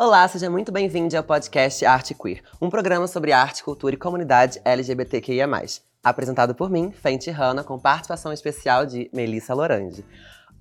Olá, seja muito bem-vindo ao podcast Arte Queer, um programa sobre arte, cultura e comunidade LGBTQIA+. Apresentado por mim, Fenty Hanna, com participação especial de Melissa Lorange.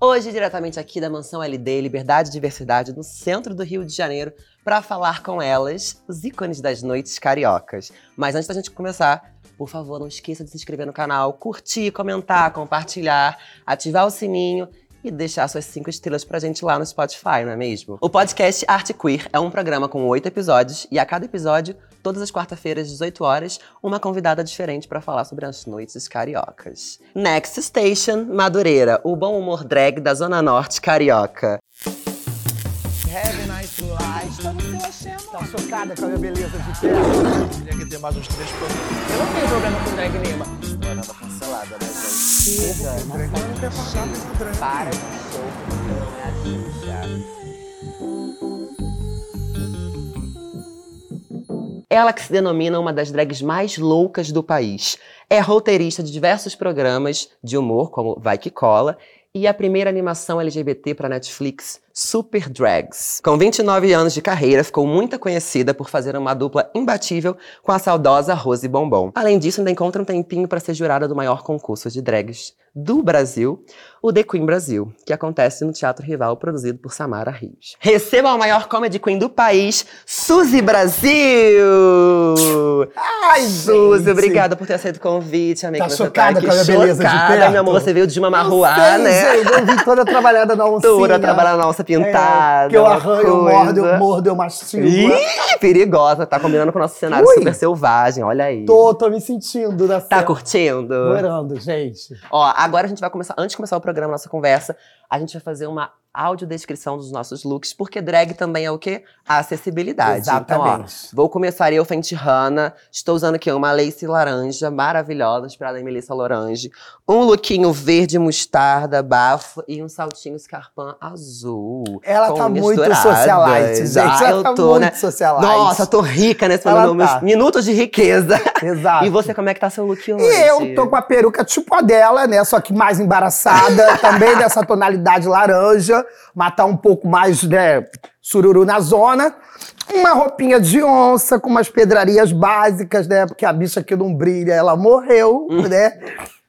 Hoje, diretamente aqui da Mansão LD, Liberdade e Diversidade, no centro do Rio de Janeiro, para falar com elas, os ícones das noites cariocas. Mas antes da gente começar, por favor, não esqueça de se inscrever no canal, curtir, comentar, compartilhar, ativar o sininho e deixar suas cinco estrelas pra gente lá no Spotify, não é mesmo? O podcast Arte Queer é um programa com oito episódios e a cada episódio, todas as quarta-feiras, 18 horas, uma convidada diferente para falar sobre as noites cariocas. Next Station, Madureira, o bom humor drag da Zona Norte carioca. Have a nice life. Tá chocada com a minha beleza de perto? Teria que ter mais uns três produtos. Eu não tenho problema com drag nenhuma. Não tava cancelada, né, gente? Chega, para de Ela que se denomina uma das drags mais loucas do país. É roteirista de diversos programas de humor, como Vai Que Cola, e a primeira animação LGBT para Netflix, Super Drags. Com 29 anos de carreira, ficou muito conhecida por fazer uma dupla imbatível com a saudosa Rose Bombom. Além disso, ainda encontra um tempinho para ser jurada do maior concurso de drags do Brasil, o The Queen Brasil, que acontece no Teatro Rival, produzido por Samara Rios. Receba a maior comedy queen do país, Suzy Brasil! Ai, Suzy, gente. obrigada por ter aceito o convite, amiga. Tá chocada tá aqui com a minha beleza de chocada, perto? meu amor, você veio de uma Eu marruá, sei, né? gente, eu vim toda trabalhada na oncinha. Toda trabalhando na onça pintada. É, que eu arranho, eu mordo, eu mordo, eu mastigo. Ih, perigosa, tá combinando com o nosso cenário Ui. super selvagem, olha aí. Tô, tô me sentindo na Tá cena. curtindo? Adorando, gente. Ó, agora a gente vai começar, antes de começar o programa, nossa conversa, a gente vai fazer uma audiodescrição dos nossos looks, porque drag também é o quê? A acessibilidade. Então, ó, Exatamente. vou começar eu, Fenty Hanna. Estou usando aqui uma lace laranja maravilhosa, inspirada em Melissa Lorange. Um lookinho verde mostarda, bafo e um saltinho escarpão azul. Ela tá muito socialite, gente. Ah, Ela eu tá tô, muito né? socialite. Nossa, tô rica nesse Ela momento, meus tá. minutos de riqueza. Exato. E você, como é que tá seu look hoje? E eu tô com a peruca tipo a dela, né? Só que mais embaraçada, também dessa tonalidade laranja, matar um pouco mais, né? Sururu na zona. Uma roupinha de onça com umas pedrarias básicas, né? Porque a bicha que não brilha, ela morreu, Hum. né?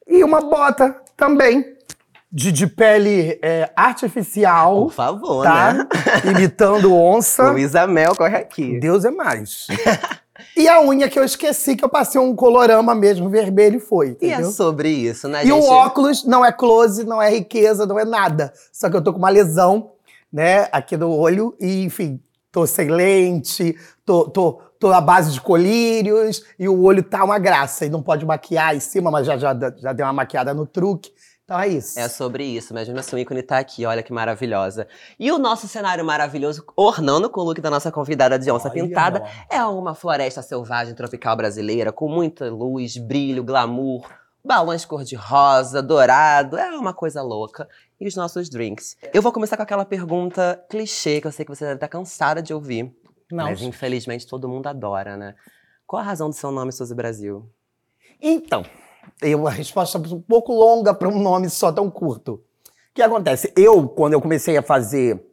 E uma bota também de, de pele é, artificial, Por favor, tá? né? Imitando onça. Luísa Mel, corre aqui. Deus é mais. e a unha que eu esqueci, que eu passei um colorama mesmo, vermelho e foi, E é entendeu? sobre isso, né, E o gente? óculos não é close, não é riqueza, não é nada. Só que eu tô com uma lesão, né, aqui no olho, e enfim, tô sem lente, tô, tô, tô à base de colírios, e o olho tá uma graça. E não pode maquiar em cima, mas já, já, já deu uma maquiada no truque. Então é isso. É sobre isso, mas mesmo assim o ícone tá aqui, olha que maravilhosa. E o nosso cenário maravilhoso, ornando com o look da nossa convidada de onça Olha, pintada, é uma floresta selvagem tropical brasileira, com muita luz, brilho, glamour, balões cor-de-rosa, dourado, é uma coisa louca. E os nossos drinks. Eu vou começar com aquela pergunta clichê, que eu sei que você deve estar cansada de ouvir. Não. Mas infelizmente todo mundo adora, né? Qual a razão do seu nome, Suzy Brasil? Então, eu, a resposta é um pouco longa para um nome só tão curto. O que acontece? Eu, quando eu comecei a fazer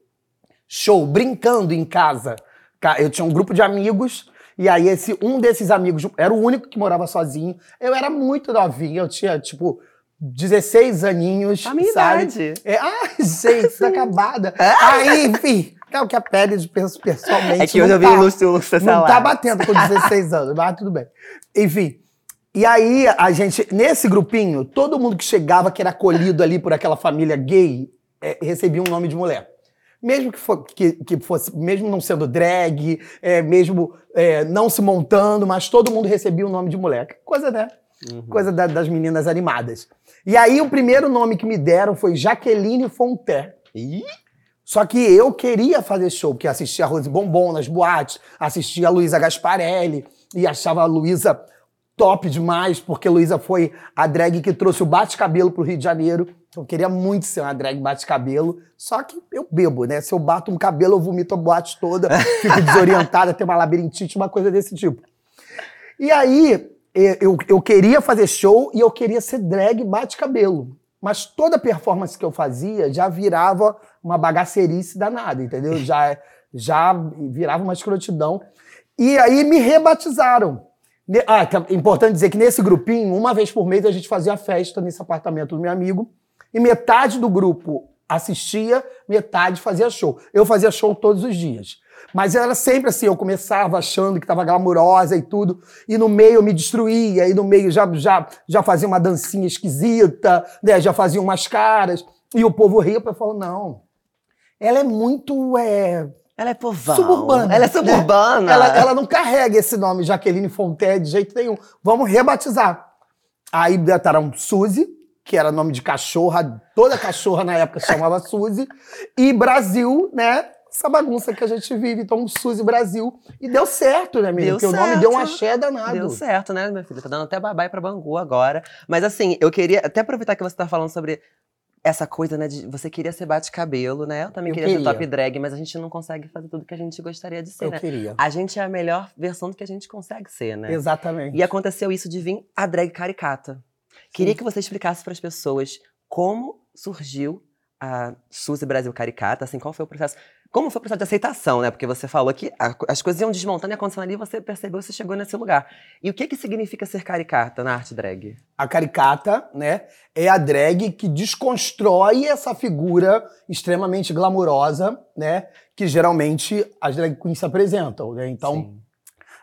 show brincando em casa, ca- eu tinha um grupo de amigos, e aí esse um desses amigos era o único que morava sozinho. Eu era muito novinha, eu tinha, tipo, 16 aninhos, A minha sabe? idade. É, ai, gente, tá acabada. Aí, enfim, é que a pele de pessoalmente. É que hoje não eu vi tá- o Lúcio Lúcio não tá batendo com 16 anos, mas tudo bem. Enfim. E aí, a gente, nesse grupinho, todo mundo que chegava, que era acolhido ali por aquela família gay, é, recebia um nome de mulher. Mesmo que, fo- que- que fosse, mesmo não sendo drag, é, mesmo é, não se montando, mas todo mundo recebia um nome de mulher. Coisa, né? Uhum. Coisa da- das meninas animadas. E aí, o primeiro nome que me deram foi Jaqueline Fonté. Ih, Só que eu queria fazer show, porque assistia a Rose Bombom nas boates, assistia a Luísa Gasparelli e achava a Luísa top demais, porque Luísa foi a drag que trouxe o bate-cabelo pro Rio de Janeiro. Então, eu queria muito ser uma drag bate-cabelo, só que eu bebo, né? Se eu bato um cabelo, eu vomito a boate toda, fico desorientada, tenho uma labirintite, uma coisa desse tipo. E aí, eu, eu queria fazer show e eu queria ser drag bate-cabelo. Mas toda performance que eu fazia já virava uma bagaceirice danada, entendeu? Já, já virava uma escrotidão. E aí me rebatizaram. Ah, é importante dizer que nesse grupinho, uma vez por mês, a gente fazia festa nesse apartamento do meu amigo. E metade do grupo assistia, metade fazia show. Eu fazia show todos os dias. Mas era sempre assim, eu começava achando que estava glamurosa e tudo, e no meio eu me destruía, e no meio já, já, já fazia uma dancinha esquisita, né? já fazia umas caras, e o povo ria, eu falo, não, ela é muito... É, Ela é povão. Suburbana, Ela é né? suburbana. ela, ela não carrega esse nome Jaqueline Fonté de jeito nenhum. Vamos rebatizar. Aí botaram Suzy, que era nome de cachorra, toda cachorra na época chamava Suzy, e Brasil, né? Essa bagunça que a gente vive. Então, Suzy Brasil. E deu certo, né, menina? Porque o nome certo. deu um axé danado. Deu certo, né, meu filho? Tá dando até babai pra Bangu agora. Mas assim, eu queria até aproveitar que você tá falando sobre essa coisa, né, de você queria ser bate-cabelo, né? Eu também Eu queria, ser queria. top drag, mas a gente não consegue fazer tudo que a gente gostaria de ser, Eu né? queria. A gente é a melhor versão do que a gente consegue ser, né? Exatamente. E aconteceu isso de vir a drag caricata. Queria que você explicasse para as pessoas como surgiu a Suzy Brasil Caricata, assim, qual foi o processo? Como foi o processo de aceitação, né? Porque você falou que a- as coisas iam desmontando e acontecendo ali, e você percebeu que você chegou nesse lugar. E o que que significa ser caricata na arte drag? A caricata, né, é a drag que desconstrói essa figura extremamente glamurosa, né, que geralmente as drag queens se apresentam, né? Então, Sim.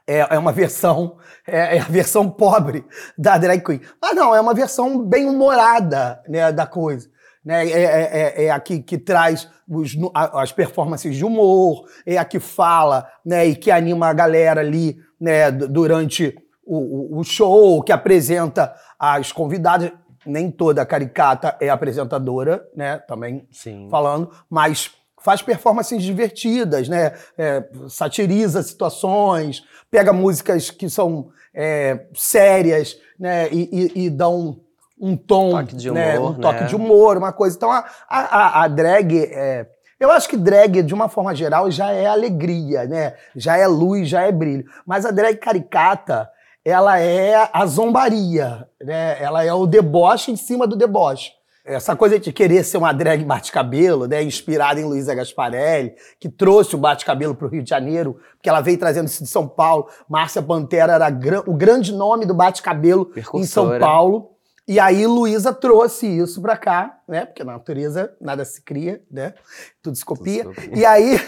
é, é uma versão, é, é a versão pobre da drag queen. Mas não, é uma versão bem humorada, né, da coisa. Né? É, é, é- é a que, que traz os as performances de humor, é a que fala, né, e que anima a galera ali, né, du- durante o, o- o show, que apresenta as convidadas. Nem toda caricata é apresentadora, né, também Sim. falando, mas faz performances divertidas, né? É, satiriza situações, pega músicas que são é, sérias, né? E, e- e dão um tom, Toque de né? humor, um toque né? de humor, uma coisa. Então a, a, a- drag, é, eu acho que drag de uma forma geral já é alegria, né? Já é luz, já é brilho. Mas a drag caricata ela é a zombaria, né? Ela é o deboche em cima do deboche. Essa coisa de querer ser uma drag bate-cabelo, né? Inspirada em Luísa Gasparelli, que trouxe o bate-cabelo para o Rio de Janeiro, porque ela veio trazendo isso de São Paulo. Márcia Pantera era o grande nome do bate-cabelo em São. Paulo. E aí Luísa trouxe isso pra cá, né? Porque na natureza nada se cria, né? Tudo se copia. Tudo se copia. E aí,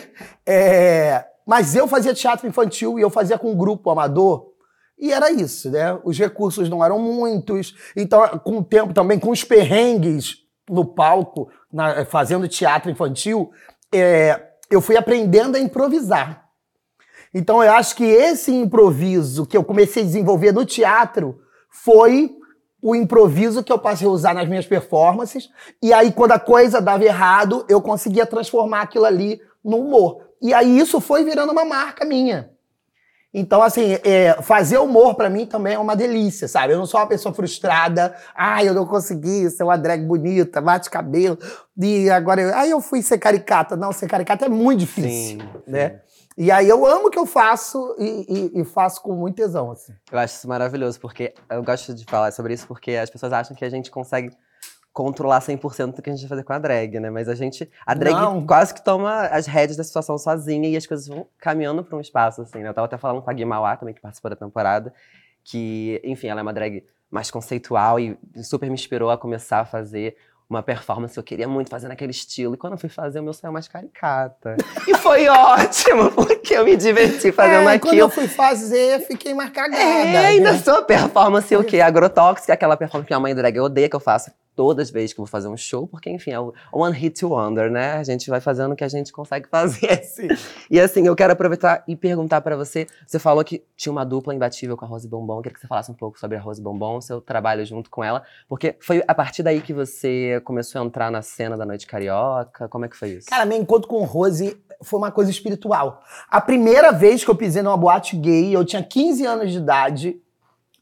é, mas eu fazia teatro infantil e eu fazia com um grupo amador. E era isso, né? Os recursos não eram muitos. Então, com o tempo também, com os perrengues no palco, na- fazendo teatro infantil, é, eu fui aprendendo a improvisar. Então, eu acho que esse improviso que eu comecei a desenvolver no teatro foi o improviso que eu passei a usar nas minhas performances. E aí, quando a coisa dava errado, eu conseguia transformar aquilo ali no humor. E aí, isso foi virando uma marca minha. Então, assim, é, fazer humor pra mim também é uma delícia, sabe? Eu não sou uma pessoa frustrada. Ai, eu não consegui ser uma drag bonita, bate cabelo. E agora, eu, ai, eu fui ser caricata. Não, ser caricata é muito difícil, Sim, né? E aí eu amo o que eu faço e, e- e faço com muito tesão, assim. Eu acho isso maravilhoso, porque eu gosto de falar sobre isso, porque as pessoas acham que a gente consegue controlar 100% do que a gente vai fazer com a drag, né? Mas a gente. A drag Não. quase que toma as rédeas da situação sozinha e as coisas vão caminhando para um espaço, assim, né? Eu tava até falando com a Gui Mauá também, que participou da temporada, que, enfim, ela é uma drag mais conceitual e super me inspirou a começar a fazer uma performance que eu queria muito fazer naquele estilo. E quando eu fui fazer, o meu saiu mais caricata. e foi ótimo, porque eu me diverti fazendo é, quando aquilo. eu fui fazer, fiquei mais cagada. É, ainda né? sou performance o quê? Agrotóxica, aquela performance que minha mãe drag odeia que eu faço todas as vezes que eu vou fazer um show, porque, enfim, é o One Hit Wonder, né? A gente vai fazendo o que a gente consegue fazer. Sim. E assim, eu quero aproveitar e perguntar pra você. Você falou que tinha uma dupla imbatível com a Rose Bombom. Eu queria que você falasse um pouco sobre a Rose Bombom, seu trabalho junto com ela. Porque foi a partir daí que você começou a entrar na cena da Noite Carioca. Como é que foi isso? Cara, meu encontro com Rose foi uma coisa espiritual. A primeira vez que eu pisei numa boate gay, eu tinha 15 anos de idade,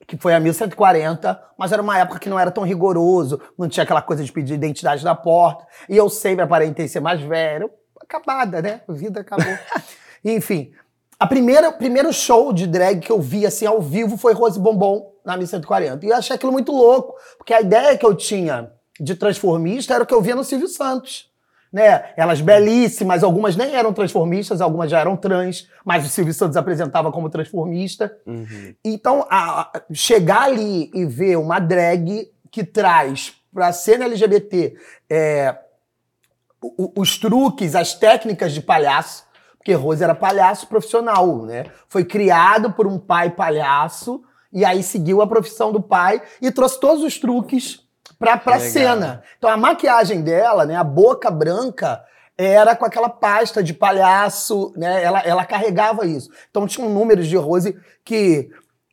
que foi a 1140, mas era uma época que não era tão rigoroso, não tinha aquela coisa de pedir identidade na porta, e eu sempre aparentei ser mais velho. Acabada, né? A vida acabou. Enfim, a primeira, o primeiro show de drag que eu vi assim ao vivo foi Rose Bombom na 1140. E eu achei aquilo muito louco, porque a ideia que eu tinha de transformista era o que eu via no Silvio Santos. Né? Elas belíssimas, algumas nem eram transformistas, algumas já eram trans, mas o Silvio Santos apresentava como transformista. Uhum. Então, a- a- chegar ali e ver uma drag que traz para a cena LGBT é, o- o- os truques, as técnicas de palhaço, porque Rose era palhaço profissional, né? Foi criado por um pai palhaço e aí seguiu a profissão do pai e trouxe todos os truques pra, pra Legal. cena. Então a maquiagem dela, né, a boca branca, era com aquela pasta de palhaço, né? Ela, ela carregava isso. Então tinha um números de Rose que,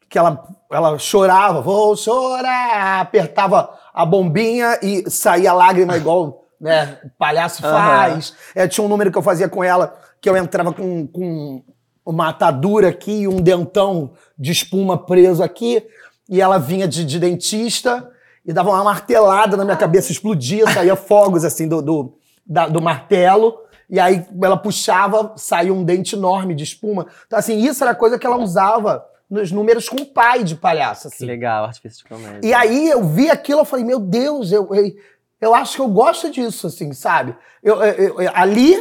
que ela, ela chorava, vou chorar, apertava a bombinha e saía lágrima igual né, palhaço faz. É, tinha um número que eu fazia com ela que eu entrava com, com uma atadura aqui e um dentão de espuma preso aqui e ela vinha de, de dentista e dava uma martelada na minha cabeça, explodia, saía fogos assim do, do, da- do martelo. E aí ela puxava, saía um dente enorme de espuma. Então, assim, isso era coisa que ela usava nos números com o pai de palhaço. Que Assim. legal, artifício de comédia. E aí eu vi aquilo, eu falei, meu Deus, eu, eu, eu acho que eu gosto disso, assim, sabe? Eu, eu- eu- ali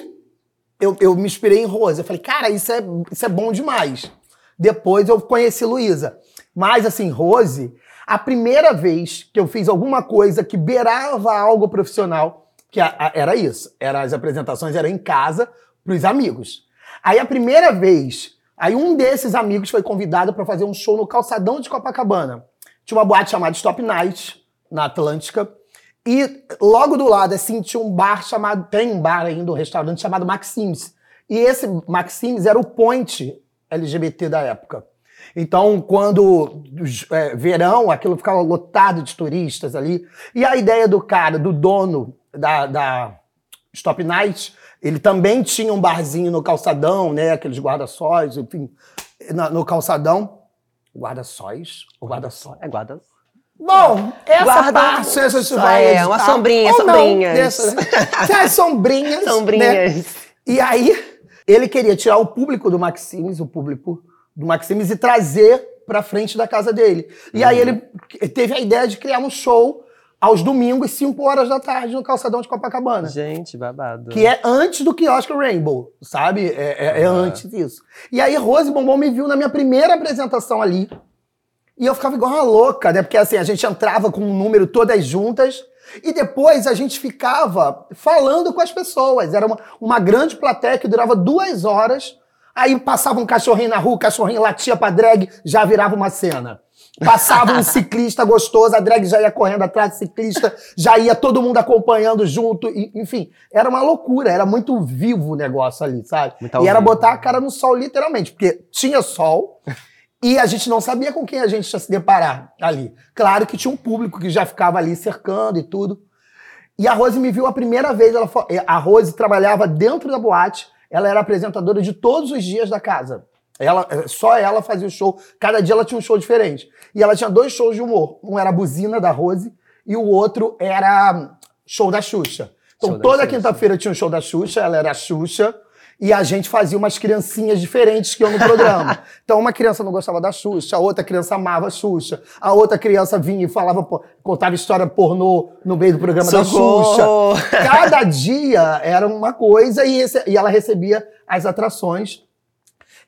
eu, eu me inspirei em Rose. Eu falei, cara, isso é, isso é bom demais. Depois eu conheci Luísa. Mas, assim, Rose, a primeira vez que eu fiz alguma coisa que beirava algo profissional, que a- a- era isso. Era, as apresentações eram em casa, pros amigos. Aí a primeira vez, aí um desses amigos foi convidado para fazer um show no calçadão de Copacabana. Tinha uma boate chamada Stop Night, na Atlântica. E logo do lado, assim, tinha um bar chamado. Tem um bar ainda, um restaurante chamado Maxims. E esse Maxims era o point LGBT da época. Então, quando é, verão, aquilo ficava lotado de turistas ali. E a ideia do cara, do dono da, da Stop Night, ele também tinha um barzinho no calçadão, né? Aqueles guarda-sóis, enfim, na- no calçadão. Guarda-sóis? O guarda-sóis. É guarda. Bom, essa Guarda- parte a gente Só vai é, editar. uma sombrinha, Ou não, sombrinhas. dessa, né? As sombrinhas. né? Sombrinhas. E aí, ele queria tirar o público do Maximes, o público do Maximes, e trazer pra frente da casa dele. E aí ele teve a ideia de criar um show aos domingos, 5 horas da tarde, no calçadão de Copacabana. Gente, babado. Que é antes do quiosque Rainbow, sabe? É, é- é antes disso. E aí Rose Bombom me viu na minha primeira apresentação ali. E eu ficava igual uma louca, né? Porque assim, a gente entrava com um número todas juntas. E depois a gente ficava falando com as pessoas. Era uma, uma grande plateia que durava duas horas. Aí passava um cachorrinho na rua, o cachorrinho latia pra drag, já virava uma cena. Passava um ciclista gostoso, a drag já ia correndo atrás do ciclista, já ia todo mundo acompanhando junto. e, enfim, era uma loucura, era muito vivo o negócio ali, sabe? Muito e era vivo. botar a cara no sol, literalmente, porque tinha sol e a gente não sabia com quem a gente ia se deparar ali. Claro que tinha um público que já ficava ali cercando e tudo. E a Rose me viu a primeira vez. Ela, fa- a Rose trabalhava dentro da boate. Ela era apresentadora de todos os dias da casa. Ela, só ela fazia o show. Cada dia ela tinha um show diferente. E ela tinha dois shows de humor. Um era a Buzina da Rose e o outro era show da Xuxa. Então Show da toda quinta-feira tinha um show da Xuxa. Ela era a Xuxa. E a gente fazia umas criancinhas diferentes que eu no programa. Então, uma criança não gostava da Xuxa, a outra criança amava a Xuxa, a outra criança vinha e falava, contava história pornô no meio do programa da Xuxa. Socorro! Cada dia era uma coisa e, esse- e ela recebia as atrações.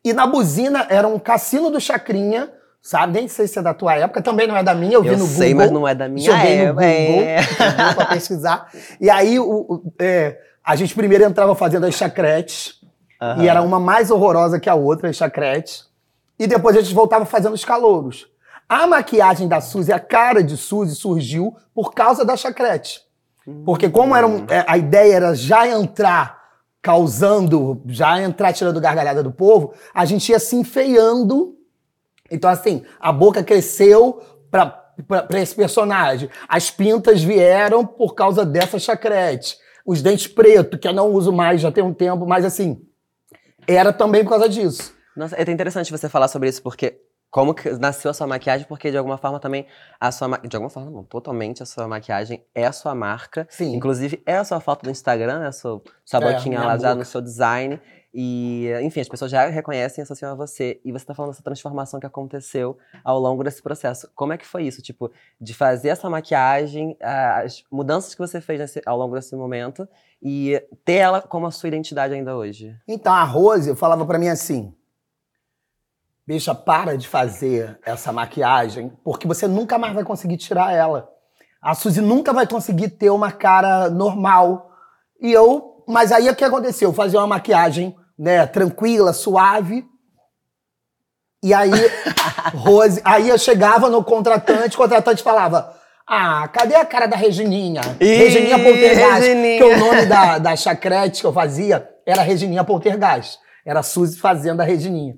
E na buzina era um cassino do Chacrinha, sabe? Nem sei se é da tua época, também não é da minha, eu, vi Eu no sei, Google. mas não é da minha Joguei no época, Google, é. pra pesquisar. E aí o- é, a gente primeiro entrava fazendo as chacretes, Aham. e era uma mais horrorosa que a outra, as chacretes. E depois a gente voltava fazendo os calouros. A maquiagem da Suzy, a cara de Suzy surgiu por causa da chacrete. Porque como era um- é, a ideia era já entrar causando, já entrar tirando gargalhada do povo, a gente ia se enfeiando. Então, assim, a boca cresceu pra esse personagem. As pintas vieram por causa dessa chacrete. Os dentes pretos, que eu não uso mais já tem um tempo, mas assim, era também por causa disso. Nossa, é interessante você falar sobre isso, porque como que nasceu a sua maquiagem, porque de alguma forma também a sua de alguma forma não, totalmente a sua maquiagem é a sua marca. Sim. Inclusive é a sua foto do Instagram, né, a sua, sua É, boquinha minha lá já no seu design. E, enfim, as pessoas já reconhecem e associam a você. E você tá falando dessa transformação que aconteceu ao longo desse processo. Como é que foi isso? Tipo, de fazer essa maquiagem, as mudanças que você fez nesse- ao longo desse momento e ter ela como a sua identidade ainda hoje. Então a Rose falava pra mim assim: Bicha, para de fazer essa maquiagem, porque você nunca mais vai conseguir tirar ela. A Suzy nunca vai conseguir ter uma cara normal. E eu, mas aí o que aconteceu? Eu fazia uma maquiagem, né, tranquila, suave. E aí, Rose, aí eu chegava no contratante, o contratante falava: Ah, cadê a cara da Regininha? Ih, Regininha Poltergeist. Regininha. Que o nome da, da chacrete que eu fazia era Regininha Poltergeist. Era a Suzy fazendo a Regininha.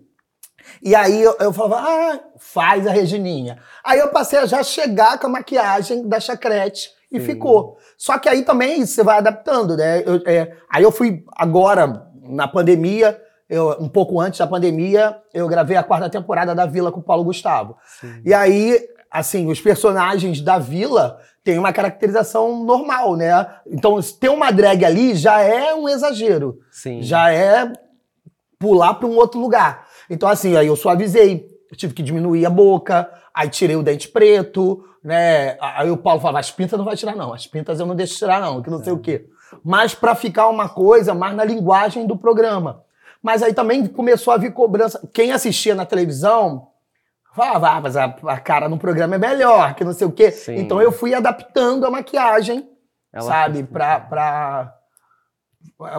E aí eu, eu falava, ah, faz a Regininha. Aí eu passei a já chegar com a maquiagem da chacrete e Sim. ficou. Só que aí também você vai adaptando, né? Eu- é, aí eu fui agora, na pandemia, eu- um pouco antes da pandemia, eu gravei a quarta temporada da Vila com o Paulo Gustavo. E aí, assim, os personagens da Vila têm uma caracterização normal, né? Então, ter uma drag ali já é um exagero Sim. já é pular para um outro lugar. Então, assim, aí eu suavizei, eu tive que diminuir a boca, aí tirei o dente preto, né? Aí o Paulo falava, as pintas não vai tirar, não. As pintas eu não deixo tirar, não, que não sei o quê. Mas para ficar uma coisa mais na linguagem do programa. Mas aí também começou a vir cobrança. Quem assistia na televisão falava, ah, mas a, a cara no programa é melhor, que não sei o quê. Sim. Então eu fui adaptando a maquiagem, Ela sabe, fez- pra, pra...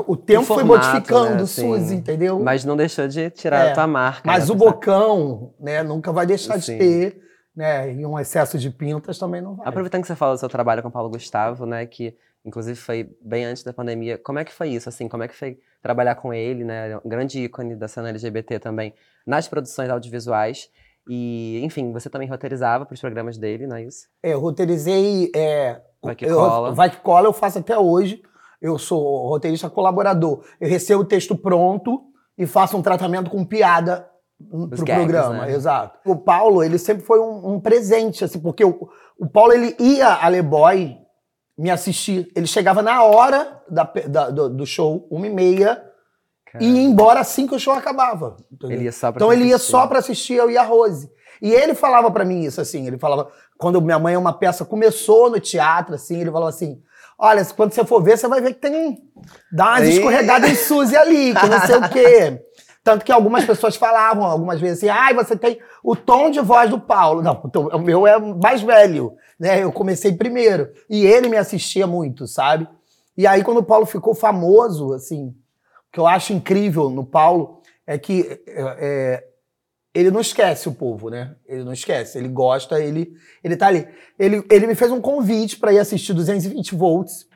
O tempo foi formato, modificando, né, assim. Suzy, entendeu? Mas não deixou de tirar É, a tua marca. Mas né? o bocão, né, nunca vai deixar Sim. de ter, né? E um excesso de pintas também não vai. Aproveitando que você fala do seu trabalho com o Paulo Gustavo, né, que inclusive foi bem antes da pandemia, como é que foi isso, assim, como é que foi trabalhar com ele, né, é um grande ícone da cena LGBT também, nas produções audiovisuais, e, enfim, você também roteirizava para os programas dele, não é isso? É, eu roteirizei. É, Vai que eu, cola. Vai que cola, eu faço até hoje. Eu sou roteirista colaborador. Eu recebo o texto pronto e faço um tratamento com piada Os pro gags, programa. né? Exato. O Paulo, ele sempre foi um, um presente, assim, porque o, o Paulo, ele ia a Le Boy me assistir. Ele chegava na hora da, da- do, do show, uma e meia, e ia embora assim que o show acabava. entendeu? Ele ia só pra Então ele ia só pra assistir eu e a Rose. E ele falava pra mim isso, assim, ele falava, quando Minha Mãe é uma peça começou no teatro, assim, ele falava assim, olha, quando você for ver, você vai ver que tem, dá umas escorregadas em Suzy ali, que não sei o quê. Tanto que algumas pessoas falavam, algumas vezes assim, ai, você tem o tom de voz do Paulo. Não, o meu é mais velho, né, eu comecei primeiro. E ele me assistia muito, sabe? E aí, quando o Paulo ficou famoso, assim, o que eu acho incrível no Paulo é que é, é, ele não esquece o povo, né? Ele não esquece. Ele gosta, ele, ele tá ali. Ele, ele me fez um convite para ir assistir 220 volts.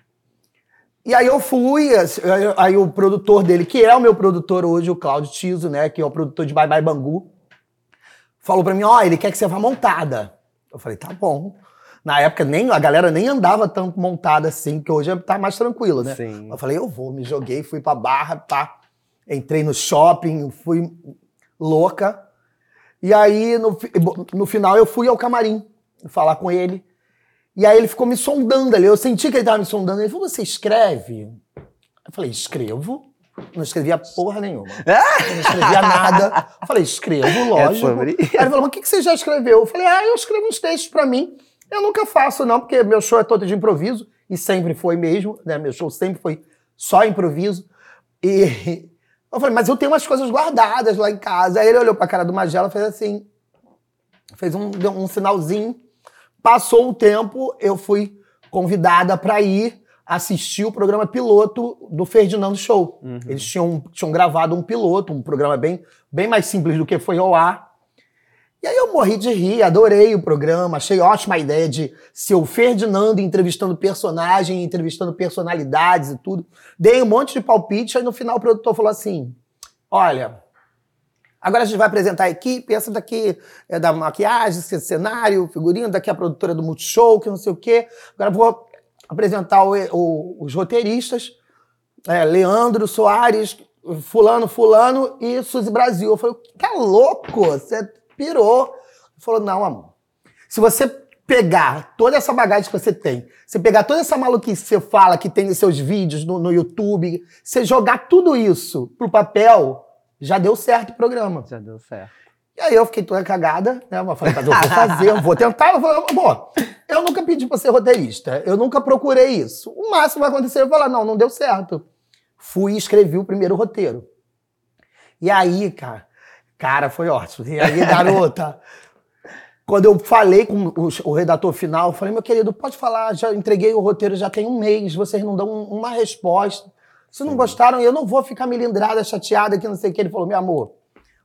E aí eu fui, assim, aí- o produtor dele, que é o meu produtor hoje, o Claudio Tiso, né? Que é o produtor de Bye Bye Bangu, falou para mim, ó, ele quer que você vá montada. Eu falei, tá bom. Na época nem a galera nem andava tanto montada assim, que hoje tá mais tranquilo, né? Sim. Eu falei, eu vou, me joguei, fui pra barra, tá? Entrei no shopping, fui louca. E aí, no, no final, eu fui ao camarim falar com ele. E aí ele ficou me sondando ali. Eu senti que ele tava me sondando. Ele falou, você escreve? Eu falei, escrevo. Não escrevia porra nenhuma. Eu não escrevia nada. Eu falei, escrevo, lógico. sobre Aí ele falou, mas o que, que você já escreveu? Eu falei, ah, eu escrevo uns textos pra mim. Eu nunca faço, não, porque meu show é todo de improviso. E sempre foi mesmo, né? Meu show sempre foi só improviso. E eu falei, mas eu tenho umas coisas guardadas lá em casa. Aí ele olhou pra cara do Magela e fez assim. Fez um, um sinalzinho. Passou um tempo, eu fui convidada para ir assistir o programa piloto do Ferdinando Show. Eles tinham, tinham gravado um piloto, um programa bem, bem mais simples do que foi ao ar. E aí eu morri de rir, adorei o programa, achei ótima a ideia de ser o Ferdinando entrevistando personagem, entrevistando personalidades e tudo. Dei um monte de palpite, aí no final o produtor falou assim: olha, agora a gente vai apresentar a equipe, essa daqui é da maquiagem, esse cenário, figurino, daqui é a produtora do Multishow, que não sei o quê. Agora vou apresentar o- o- os roteiristas, é, Leandro Soares, fulano, fulano e Suzy Brasil. Eu falei, tá louco? Você pirou. Ele falou, não, amor. Se você pegar toda essa bagagem que você tem, você pegar toda essa maluquice que você fala, que tem nos seus vídeos, no, no YouTube, você jogar tudo isso pro papel, já deu certo o programa. Já deu certo. E aí eu fiquei toda cagada, né? Eu falei, mas eu vou fazer, eu vou tentar. Eu falei, amor, eu nunca pedi pra ser roteirista, eu nunca procurei isso. O máximo vai acontecer, eu falar, não, não deu certo. Fui e escrevi o primeiro roteiro. E aí, cara, cara, foi ótimo. E aí, garota, quando eu falei com o, redator final, eu falei, meu querido, pode falar, já entreguei o roteiro já tem um mês, vocês não dão um- uma resposta. Se não gostaram, eu não vou ficar melindrada, chateada, que não sei o que. Ele falou, meu amor,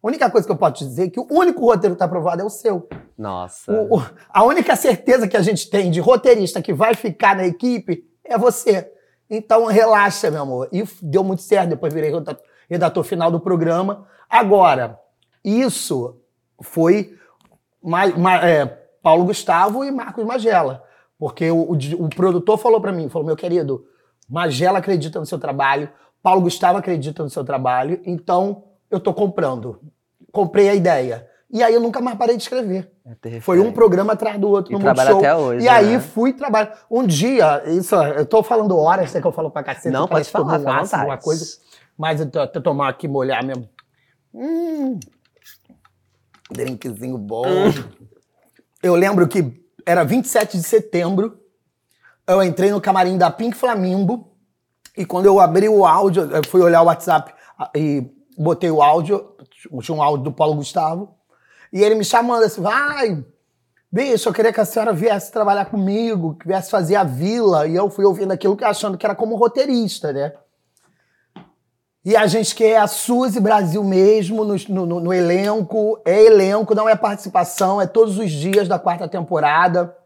a única coisa que eu posso te dizer é que o único roteiro que tá aprovado é o seu. Nossa. O- o- a única certeza que a gente tem de roteirista que vai ficar na equipe é você. Então relaxa, meu amor. E deu muito certo. Depois virei reda- redator final do programa. Agora, isso foi Ma- Ma- é, Paulo Gustavo e Marcos Magela. Porque o, o o produtor falou pra mim, falou, meu querido, Magela acredita no seu trabalho, Paulo Gustavo acredita no seu trabalho, então eu tô comprando. Comprei a ideia. E aí eu nunca mais parei de escrever. É Foi um programa atrás do outro E no Multishow. até hoje, E aí né? fui trabalhar. Um dia, isso, eu tô falando horas, sei que eu falo pra cacete. Não, pode falar, um ácido, uma coisa. Mas eu tô até tomar aqui, molhar mesmo. Hum. Drinkzinho bom. Eu lembro que era 27 de setembro. Eu entrei no camarim da Pink Flamingo. E quando eu abri o áudio, eu fui olhar o WhatsApp ah, e botei o áudio, tinha um áudio do Paulo Gustavo. E ele me chamando assim, vai, bicho, eu queria que a senhora viesse trabalhar comigo, que viesse fazer a vila. E eu fui ouvindo aquilo achando que era como roteirista, né? E a gente quer a Suzy Brasil mesmo no- no- no elenco. É elenco, não é participação, é todos os dias da quarta temporada.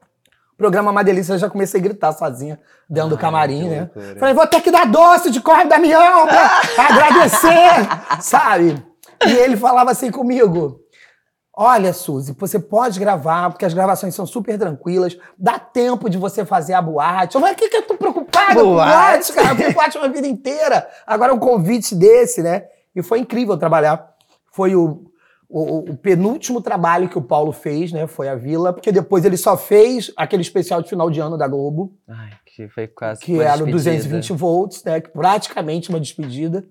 Programa Uma Delícia, eu já comecei a gritar sozinha dentro do Ai, camarim, que né? loucura. Falei, vou ter que dar doce de corre Damião pra agradecer, sabe? E ele falava assim comigo. Olha, Suzy, você pode gravar, porque as gravações são super tranquilas, dá tempo de você fazer a boate. Eu falei, o que, que eu tô preocupada com Boate? cara? Eu boate uma vida inteira. Agora um convite desse, né? E foi incrível trabalhar. Foi o, o, o penúltimo trabalho que o Paulo fez, né? Foi a Vila, porque depois ele só fez aquele especial de final de ano da Globo, Ai, que foi quase que era o despedida. 220 volts, né? que Praticamente uma despedida.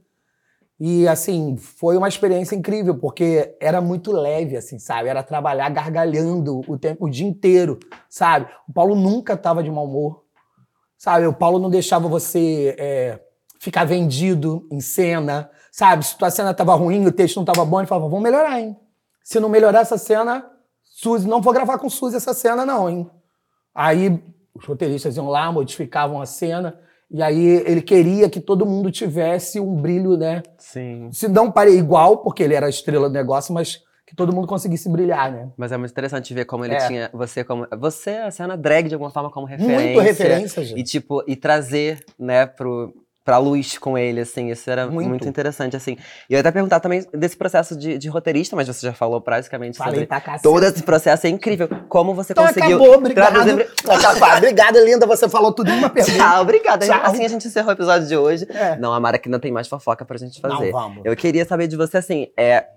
E, assim, foi uma experiência incrível, porque era muito leve, assim, sabe? Era trabalhar gargalhando o tempo, o dia inteiro, sabe? O Paulo nunca tava de mau humor, sabe? O Paulo não deixava você é, ficar vendido em cena, sabe? Se tua cena tava ruim, o texto não tava bom, ele falava, vamos melhorar, hein? Se não melhorar essa cena, Suzy, não vou gravar com Suzy essa cena, não, hein? Aí os roteiristas iam lá, modificavam a cena, e aí ele queria que todo mundo tivesse um brilho, né? Sim. Se não parei igual, porque ele era a estrela do negócio, mas que todo mundo conseguisse brilhar, né? Mas é muito interessante ver como ele É. tinha você como. Você, a cena drag, de alguma forma, como referência. Muito referência, gente. E, tipo, e trazer, né, pro, pra luz com ele, assim. Isso era Muito. muito, interessante, assim. E eu ia até perguntar também desse processo de, de roteirista, mas você já falou praticamente Falei sobre. cacete. Todo esse processo é incrível. Como você Então conseguiu. acabou, obrigado. traduzir- Acabou. Obrigada, linda, você falou tudo em uma pergunta. Tchau, obrigada. Tchau. Assim a gente encerrou o episódio de hoje. É. Não, a Mara aqui não tem mais fofoca pra gente fazer. Não, vamos. Eu queria saber de você, assim, é,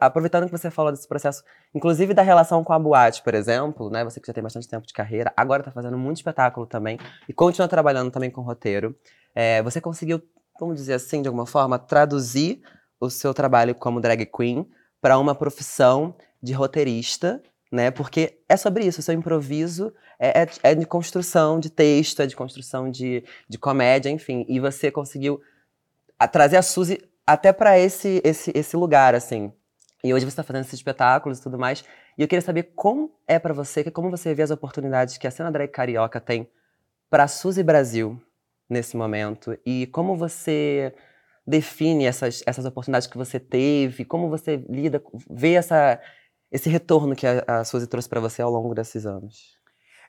aproveitando que você falou desse processo, inclusive da relação com a boate, por exemplo, né? Você que já tem bastante tempo de carreira, agora tá fazendo muito espetáculo também e continua trabalhando também com roteiro. É, você conseguiu, vamos dizer assim, de alguma forma, traduzir o seu trabalho como drag queen para uma profissão de roteirista, né? Porque é sobre isso, o seu improviso é, é- é de construção de texto, é de construção de, de comédia, enfim. E você conseguiu trazer a Suzy até pra esse, esse, esse lugar, assim. E hoje você tá fazendo esses espetáculos e tudo mais. E eu queria saber como é pra você, como você vê as oportunidades que a cena drag carioca tem pra Suzy Brasil nesse momento. E como você define essas, essas oportunidades que você teve, como você lida, vê essa, esse retorno que a, a Suzy trouxe pra você ao longo desses anos.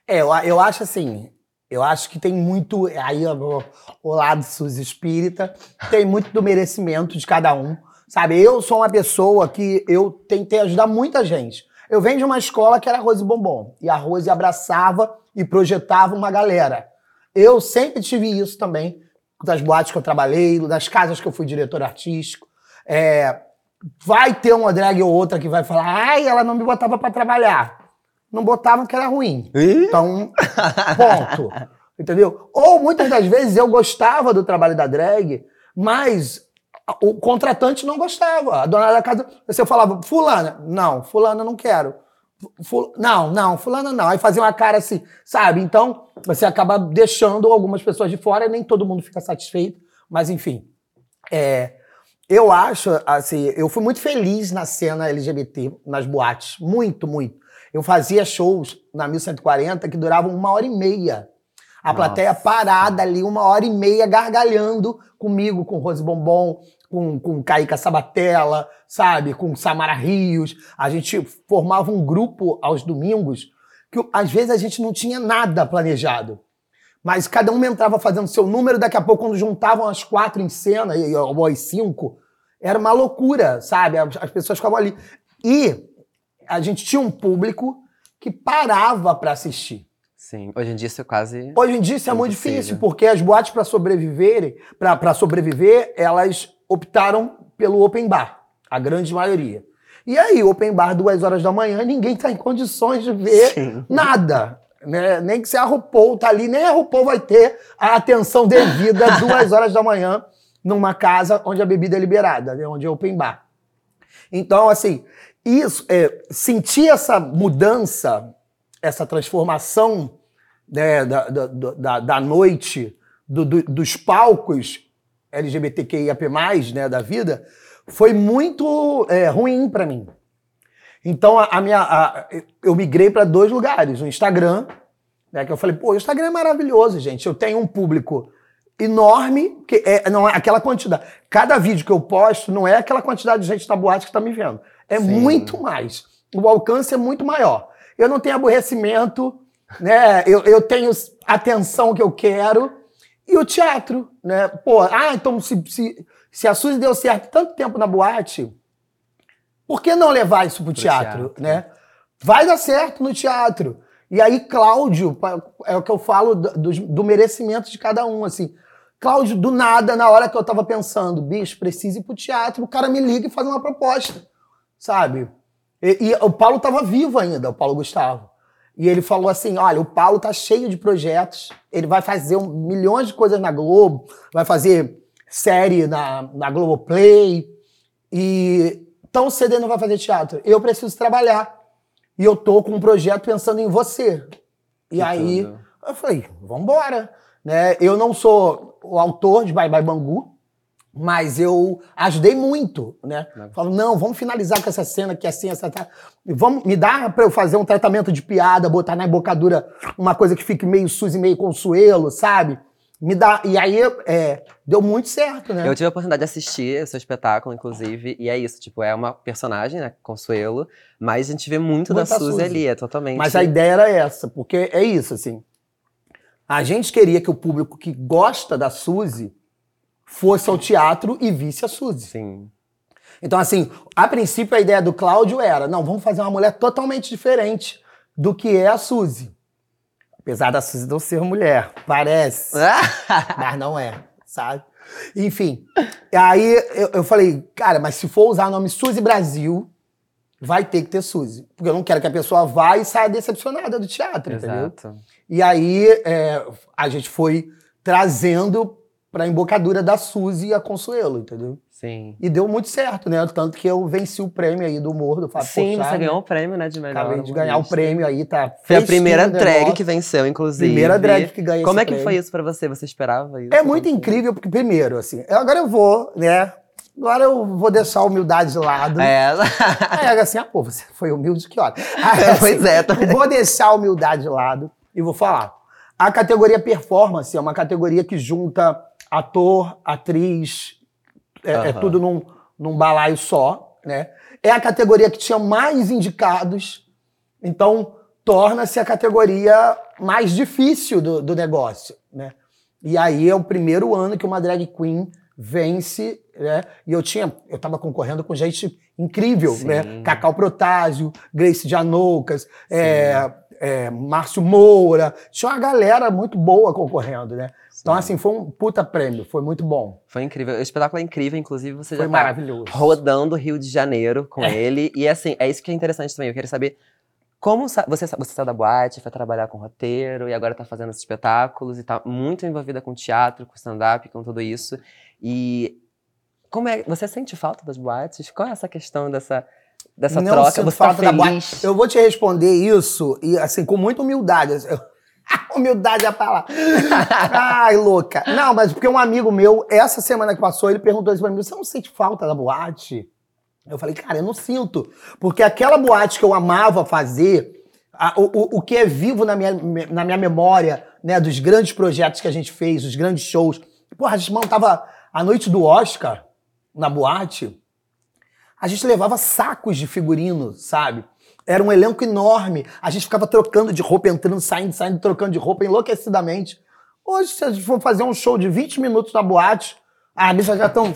É, eu, eu acho assim, eu acho que tem muito, aí o, o lado Suzy espírita, tem muito do merecimento de cada um, sabe? Eu sou uma pessoa que eu tentei ajudar muita gente. Eu venho de uma escola que era Rose Bombom, e a Rose abraçava e projetava uma galera. Eu sempre tive isso também, das boates que eu trabalhei, das casas que eu fui diretor artístico. É, vai ter uma drag ou outra que vai falar, ai, ela não me botava pra trabalhar. não botavam que era ruim. Ih, Então, ponto. Entendeu? Ou muitas das vezes eu gostava do trabalho da drag, mas o contratante não gostava. A dona da casa, você falava, fulana, não, fulana não quero. Fu- não, não, fulana não. Aí fazia uma cara assim, sabe? Então, você acaba deixando algumas pessoas de fora nem todo mundo fica satisfeito. Mas, enfim. É, eu acho, assim, eu fui muito feliz na cena LGBT, nas boates. Muito, muito. Eu fazia shows na 1140 que duravam uma hora e meia. A plateia Nossa. parada ali, uma hora e meia, gargalhando comigo, com Rose Bombom, com, com Caíca Sabatella, sabe? Com Samara Rios. A gente formava um grupo aos domingos que às vezes a gente não tinha nada planejado. Mas cada um entrava fazendo seu número, daqui a pouco, quando juntavam as quatro em cena, e- ou as cinco, era uma loucura, sabe? As as pessoas ficavam ali. E a gente tinha um público que parava para assistir. Sim, hoje em dia isso é quase. Hoje em dia isso é muito difícil, porque as boates para sobreviverem, para sobreviver, elas optaram pelo open bar, a grande maioria. E aí, open bar duas horas da manhã, ninguém está em condições de ver Sim. nada. Né? Nem que se a RuPaul tá ali, nem a RuPaul vai ter a atenção devida duas horas da manhã numa casa onde a bebida é liberada, né? onde é open bar. Então, assim, isso, é, sentir essa mudança, essa transformação né, da, da, da, da noite, do- do- dos palcos LGBTQIAP+, né, da vida, foi muito é, ruim para mim. Então, a, a minha, a- eu migrei para dois lugares. O Instagram, né, que eu falei, pô, o Instagram é maravilhoso, gente. Eu tenho um público enorme, que é, não é aquela quantidade. Cada vídeo que eu posto não é aquela quantidade de gente na boate que está me vendo. É Sim. muito mais. O alcance é muito maior. Eu não tenho aborrecimento, né? Eu, eu tenho atenção que eu quero. E o teatro, né? Pô, ah, então se, se, se a Suzy deu certo tanto tempo na boate, por que não levar isso pro, teatro, teatro. né? Vai dar certo no teatro. E aí, Cláudio, é o que eu falo do, do- do merecimento de cada um, assim. Cláudio, do nada, na hora que eu tava pensando, bicho, preciso ir pro teatro, o cara me liga e faz uma proposta, sabe? E, e o Paulo tava vivo ainda, o Paulo Gustavo. E ele falou assim: olha, o Paulo tá cheio de projetos, ele vai fazer um- milhões de coisas na Globo, vai fazer série na, na Globoplay, e tão cedo ele não vai fazer teatro. Eu preciso trabalhar. E eu tô com um projeto pensando em você. E Que aí tudo. eu falei, vambora. Né? Eu não sou o autor de Bye Bye Bangu, mas eu ajudei muito, né? Não. Falo, não, vamos finalizar com essa cena que assim, essa tá. Vamos, me dá pra eu fazer um tratamento de piada, botar na embocadura uma coisa que fique meio Suzy, meio Consuelo, sabe? Me dá. E aí é, deu muito certo, né? Eu tive a oportunidade de assistir o seu espetáculo, inclusive, e é isso, tipo, é uma personagem, né, Consuelo, mas a gente vê muito da Muita Suzy, Suzy. ali, é totalmente... Mas a ideia era essa, porque é isso, assim. A gente queria que o público que gosta da Suzy fosse ao teatro e visse a Suzy. Sim, Então, assim, a princípio a ideia do Cláudio era: não, vamos fazer uma mulher totalmente diferente do que é a Suzy. Apesar da Suzy não ser mulher, parece, mas não é, sabe? Enfim, aí eu, eu falei, cara, mas se for usar o nome Suzy Brasil, vai ter que ter Suzy. Porque eu não quero que a pessoa vá e saia decepcionada do teatro, entendeu? exato. E aí é, a gente foi trazendo pra embocadura da Suzy a Consuelo, entendeu? Sim. E deu muito certo, né? Tanto que eu venci o prêmio aí do humor do Fábio Sim, Porchat, você né? ganhou o prêmio, né, de melhor Acabei de ganhar o prêmio aí, tá? Foi a primeira drag que venceu, inclusive. Primeira drag que ganha Como é que foi prêmio. isso pra você? Você esperava isso? É muito incrível, porque primeiro, assim, agora eu vou, né? Agora eu vou deixar a humildade de lado. É, Aí assim, ah, pô, você foi humilde que hora? Aí, Pois é, também. Vou deixar a humildade de lado e vou falar. A categoria performance é uma categoria que junta ator, atriz, é, é Aham. tudo num, num balaio só, né? É a categoria que tinha mais indicados, então torna-se a categoria mais difícil do, do negócio, né? E aí é o primeiro ano que uma drag queen vence, né? E eu tinha, eu tava concorrendo com gente incrível, Sim. né? Cacau Protásio, Grace Janoucas, é, é, Márcio Moura, tinha uma galera muito boa concorrendo, né? Então, assim, foi um puta prêmio, foi muito bom. Foi incrível. O espetáculo é incrível, inclusive você Foi já tá rodando o Rio de Janeiro com É. ele. E assim, é isso que é interessante também. Eu queria saber Como você, você saiu da boate, foi trabalhar com roteiro e agora tá fazendo esses espetáculos e tá muito envolvida com teatro, com stand-up, com tudo isso. E como é, você sente falta das boates? Qual é essa questão dessa, dessa Não troca? Você tá falta da boate. feliz? Eu vou te responder isso, e assim, com muita humildade. Eu- humildade é a palavra. Ai, louca. Não, mas porque um amigo meu, essa semana que passou, ele perguntou isso pra mim: você não sente falta da boate? Eu falei, cara, eu não sinto. Porque aquela boate que eu amava fazer, a- o, o, que é vivo na minha, na minha memória, né, dos grandes projetos que a gente fez, os grandes shows. Porra, a gente montava a noite do Oscar na boate a gente levava sacos de figurino, sabe? Era um elenco enorme. A gente ficava trocando de roupa, entrando, saindo, saindo, trocando de roupa enlouquecidamente. Hoje, se a gente for fazer um show de 20 minutos na boate, as bichas já estão.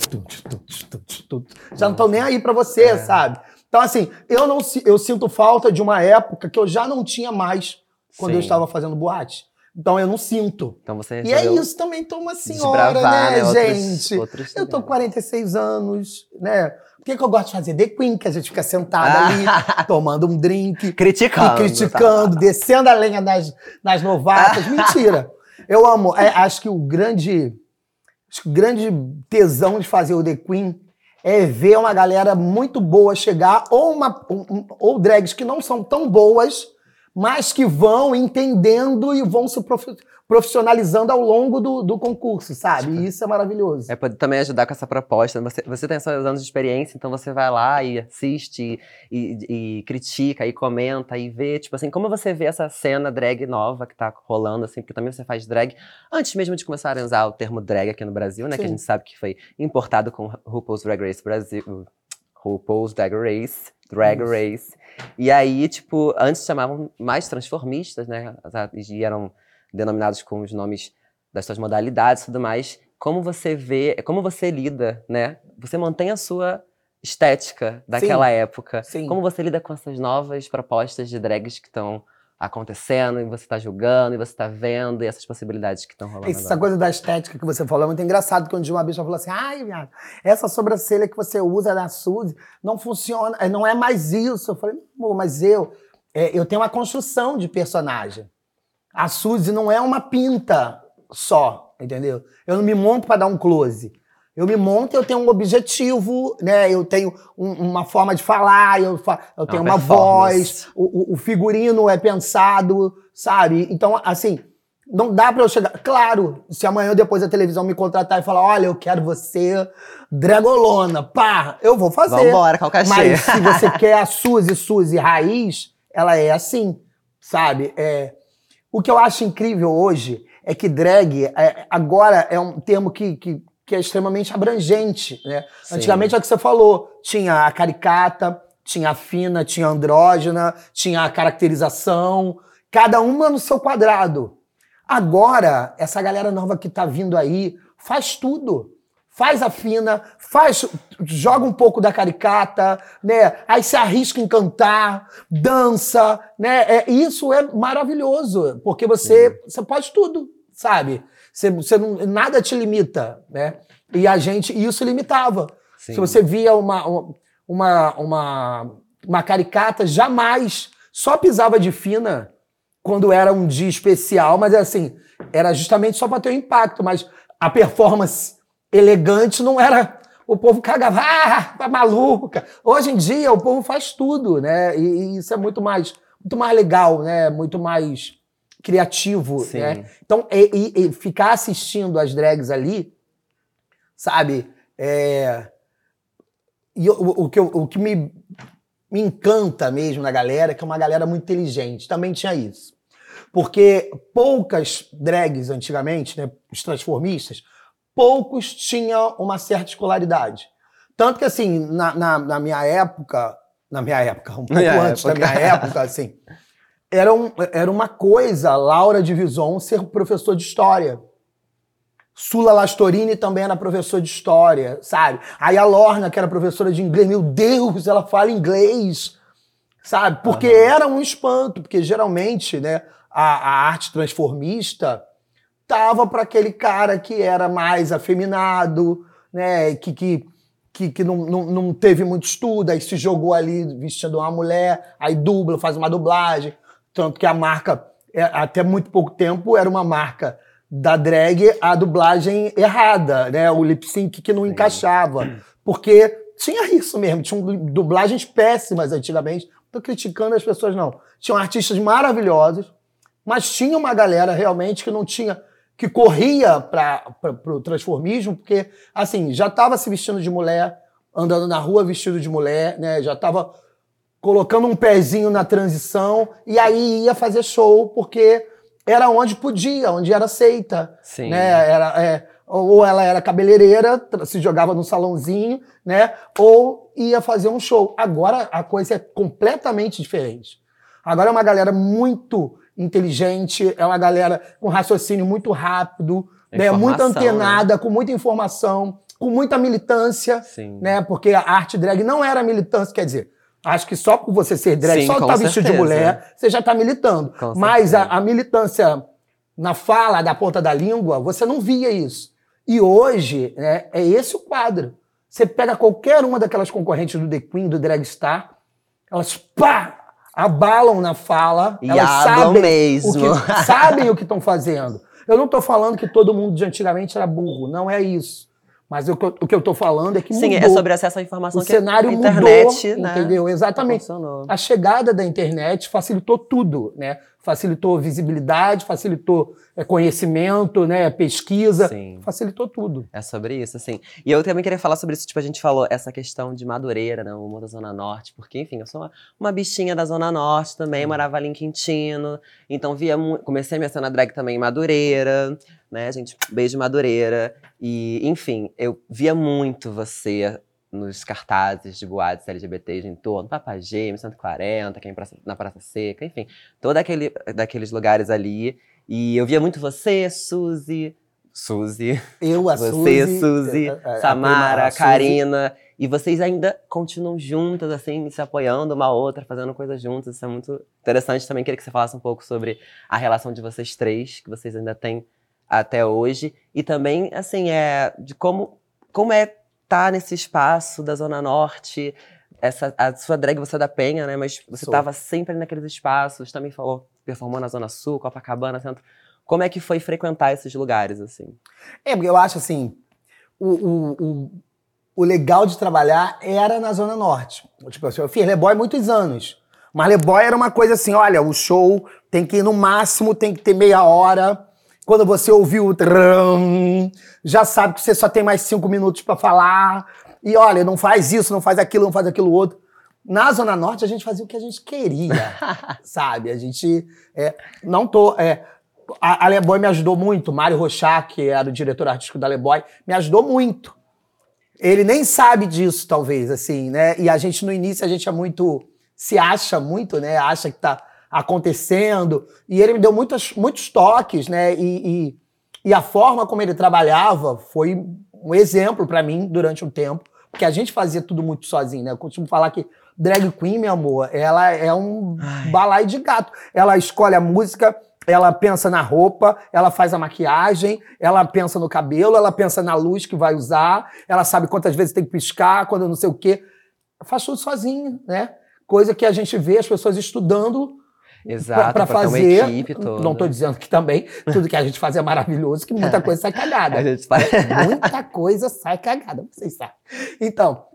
Já não estão nem aí pra você, sabe? Então, assim, eu não eu sinto falta de uma época que eu já não tinha mais quando eu Sim. estava fazendo boate. Então eu não sinto. Então você E é isso também, tô uma senhora, né, né, outros- gente? outros eu tô com lugares. 46 anos, né? O que, que eu gosto de fazer? The Queen, que a gente fica sentada ali, tomando um drink, Criticando. e criticando, descendo a lenha nas, nas novatas. Mentira. Eu amo. É, acho que o grande, acho que o grande tesão de fazer o The Queen é ver uma galera muito boa chegar, ou, uma, um- um- ou drags que não são tão boas, mas que vão entendendo e vão se profi- profissionalizando ao longo do, do concurso, sabe? E isso é maravilhoso. É poder também ajudar com essa proposta. Você, você tem seus anos de experiência, então você vai lá e assiste e, e critica e comenta e vê, tipo assim, como você vê essa cena drag nova que tá rolando, assim, porque também você faz drag antes mesmo de começarem a usar o termo drag aqui no Brasil, né? Que a Sim. gente sabe que foi importado com RuPaul's Drag Race Brasil. RuPaul's Drag Race. Drag Isso. Race. E aí, tipo, antes chamavam mais transformistas, né? E eram denominados com os nomes das suas modalidades e tudo mais. Como você vê, como você lida, né? Você mantém a sua estética daquela época. Sim. Como você lida com essas novas propostas de drags que estão acontecendo e você tá julgando e você tá vendo e essas possibilidades que estão rolando Essa agora. coisa da estética que você falou é muito engraçado. Quando uma bicha falou assim: ai, viado, essa sobrancelha que você usa na Suzy não funciona, eh, não é mais isso. Eu falei, amor, mas eu, eh, eu tenho uma construção de personagem. A Suzy não é uma pinta só, entendeu? Eu não me monto para dar um close. Eu me monto, eu tenho um objetivo, né? Eu tenho um- uma forma de falar, eu, fa- eu tenho uma performance. voz, o, o- figurino é pensado, sabe? Então, assim, não dá pra eu chegar. Claro, se amanhã ou depois a televisão me contratar e falar: olha, eu quero você dragolona, pá, eu vou fazer. Vambora, qual cachê? Mas se você quer a Suzy, Suzy raiz, ela é assim, sabe? É, o que eu acho incrível hoje é que drag é, agora é um termo que, que, que é extremamente abrangente, né? Sim. Antigamente é o que você falou, tinha a caricata, tinha a fina, tinha a andrógena, tinha a caracterização, cada uma no seu quadrado. Agora, essa galera nova que tá vindo aí faz tudo. Faz a fina, faz, joga um pouco da caricata, né? Aí se arrisca em cantar, dança, né? É, isso é maravilhoso, porque você, você pode tudo, sabe? Você, você não, nada te limita, né? E a gente, e isso limitava. Sim. Se você via uma, uma, uma, uma caricata, jamais só pisava de fina quando era um dia especial, mas assim, era justamente só para ter um impacto, mas a performance elegante não era. O povo cagava, ah, tá maluca. Hoje em dia o povo faz tudo, né? E, e isso é muito mais, muito mais legal, né? Muito mais criativo, Sim. né? Então, e, e- e ficar assistindo as drags ali, sabe? É, e o, o que, o que me, me encanta mesmo na galera é que é uma galera muito inteligente. Também tinha isso. Porque poucas drags antigamente, né, os transformistas, poucos tinham uma certa escolaridade. Tanto que, assim, na, na, na minha época, na minha época, um pouco Minha antes da época. minha época, assim, era, um- era uma coisa Laura de Vison ser professor de história. Sula Lastorini também era professor de história, sabe? Aí a Lorna, que era professora de inglês, meu Deus, ela fala inglês, sabe? Porque Aham. era um espanto, porque geralmente, né, a, a arte transformista tava para aquele cara que era mais afeminado, né, que, que que, que não, não, não teve muito estudo, aí se jogou ali vestindo uma mulher, aí dubla, faz uma dublagem. Tanto que a marca, é, até muito pouco tempo, era uma marca da drag a dublagem errada, né? O lip sync que não encaixava. Porque tinha isso mesmo, tinham dublagens péssimas antigamente. Não tô criticando as pessoas, não. Tinham artistas maravilhosos, mas tinha uma galera realmente que não tinha que corria para o transformismo, porque, assim, já estava se vestindo de mulher, andando na rua vestido de mulher, né? Já estava colocando um pezinho na transição, e aí ia fazer show, porque era onde podia, onde era aceita. Sim. Né? Era, é, ou ela era cabeleireira, se jogava no salãozinho, né? Ou ia fazer um show. Agora a coisa é completamente diferente. Agora é uma galera muito inteligente, é uma galera com raciocínio muito rápido, né, muito Informação, antenada, com muita informação, com muita militância, Sim. né? Porque a arte drag não era militância, quer dizer, acho que só por você ser drag, Sim, só estar vestido de mulher, você já está militando. Com Mas a, a militância na fala, da ponta da língua, você não via isso. E hoje, né, é esse o quadro. Você pega qualquer uma daquelas concorrentes do The Queen, do Drag Star, elas pá, abalam na fala, E elas sabem mesmo. o que sabem o que estão fazendo. Eu não estou falando que todo mundo de antigamente era burro, não é isso. Mas o que eu, o que eu tô falando é que Sim, mudou. é sobre acesso à informação o que cenário a internet, mudou, né? entendeu? Exatamente. A chegada da internet facilitou tudo, né? Facilitou visibilidade, facilitou é, conhecimento, né? Pesquisa, Sim. facilitou tudo. É sobre isso, assim. E eu também queria falar sobre isso, tipo, a gente falou essa questão de Madureira, né? O humor da Zona Norte, porque, enfim, eu sou uma, uma bichinha da Zona Norte também, morava ali em Quintino, então via comecei a minha cena drag também em Madureira, né, gente? Beijo Madureira. E, enfim, eu via muito você nos cartazes de boates LGBTs em torno, Papagêmeo, 140, quem praça, na Praça Seca, enfim, todos aquele, daqueles lugares ali. E eu via muito você, Suzy, Suzy, Eu, a você, Suzy, Suzy, a- a- a prima, Samara, a Suzy. Karina. E vocês ainda continuam juntas, assim, se apoiando uma a outra, fazendo coisas juntas. Isso é muito interessante também. Queria que você falasse um pouco sobre a relação de vocês três, que vocês ainda têm até hoje. E também, assim, é de como, como é estar nesse espaço da Zona Norte. Essa, a sua drag, você é da Penha, né? Mas você estava sempre naqueles espaços. Também falou, performou na Zona Sul, Copacabana, Centro. Como é que foi frequentar esses lugares, assim? É, porque eu acho assim, o, o, o, o legal de trabalhar era na Zona Norte. Tipo assim, eu fiz Leboy muitos anos. Mas Leboy era uma coisa assim, olha, o show tem que ir no máximo, tem que ter meia hora. Quando você ouviu o tram, já sabe que você só tem mais cinco minutos pra falar. E olha, não faz isso, não faz aquilo, não faz aquilo outro. Na Zona Norte, a gente fazia o que a gente queria, sabe? A gente é, não tô... É, a, a Leboy me ajudou muito. Mário Rochat, que era o diretor artístico da Leboy, me ajudou muito. Ele nem sabe disso, talvez, assim, né? E a gente, no início, a gente é muito... Se acha muito, né? Acha que tá acontecendo. E ele me deu muitas, muitos toques, né? E, e, e a forma como ele trabalhava foi um exemplo pra mim durante um tempo. Porque a gente fazia tudo muito sozinho, né? Eu costumo falar que drag queen, meu amor, ela é um Ai. balaio de gato. Ela escolhe a música, ela pensa na roupa, ela faz a maquiagem, ela pensa no cabelo, ela pensa na luz que vai usar, ela sabe quantas vezes tem que piscar, quando não sei o quê. Faz tudo sozinho, né? Coisa que a gente vê as pessoas estudando Exato, para pra ter uma fazer. equipe toda. Não estou dizendo que também tudo que a gente faz é maravilhoso, que muita coisa sai cagada. A faz... Muita coisa sai cagada, vocês sabem. Então,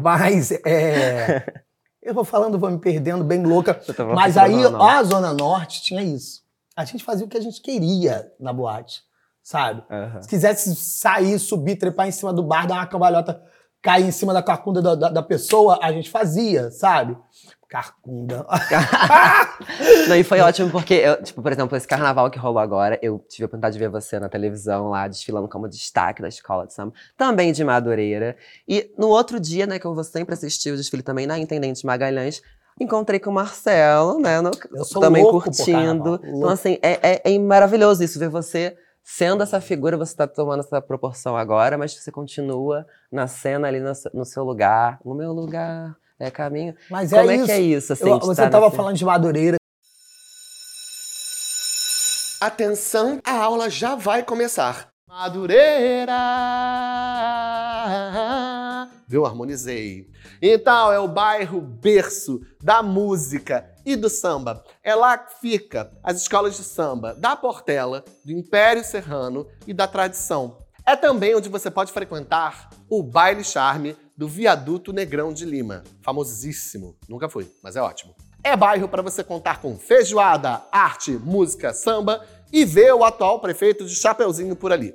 mas é, eu vou falando, vou me perdendo, bem louca. Mas aí na Zona a Zona Norte tinha isso. A gente fazia o que a gente queria na boate, sabe? Aham. Se quisesse sair, subir, trepar em cima do bar, dar uma cambalhota, cair em cima da carcunda da, da- da pessoa, a gente fazia, sabe? Carcunda. Não, e foi ótimo porque, eu, tipo, por exemplo, esse carnaval que rolou agora, eu tive a oportunidade de ver você na televisão lá, desfilando como destaque da escola de samba, também de Madureira. E no outro dia, né, que eu vou sempre assistir o desfile também na Intendente Magalhães, encontrei com o Marcelo, né, no- Eu sou também curtindo. Então, assim, é, é- é maravilhoso isso, ver você sendo essa figura, você tá tomando essa proporção agora, mas você continua na cena ali no seu lugar, no meu lugar. É caminho. Mas Como é é, isso. que é isso? Assim, Eu- você estava falando de Madureira. Atenção, a aula já vai começar. Madureira, viu? Harmonizei. Então, é o bairro berço da música e do samba. É lá que fica as escolas de samba da Portela, do Império Serrano e da Tradição. É também onde você pode frequentar o baile charme do Viaduto Negrão de Lima. Famosíssimo. Nunca fui, mas é ótimo. É bairro para você contar com feijoada, arte, música, samba e ver o atual prefeito de Chapeuzinho por ali.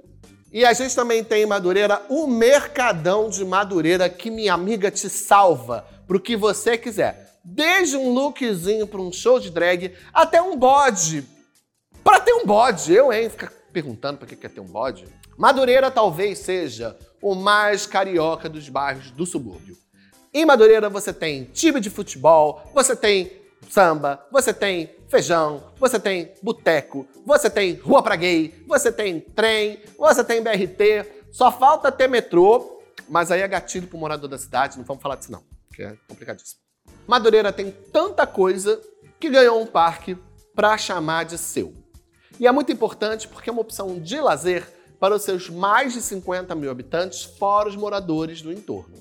E a gente também tem em Madureira o Mercadão de Madureira, que minha amiga te salva pro que você quiser. Desde um lookzinho para um show de drag até um bode. Para ter um bode, eu, hein? Fica perguntando para que quer ter um bode. Madureira talvez seja o mais carioca dos bairros do subúrbio. Em Madureira você tem time de futebol, você tem samba, você tem feijão, você tem boteco, você tem rua pra gay, você tem trem, você tem BRT, só falta ter metrô, mas aí é gatilho pro morador da cidade, não vamos falar disso não, que é complicadíssimo. Madureira tem tanta coisa que ganhou um parque para chamar de seu. E é muito importante porque é uma opção de lazer para os seus mais de 50 mil habitantes, fora os moradores do entorno.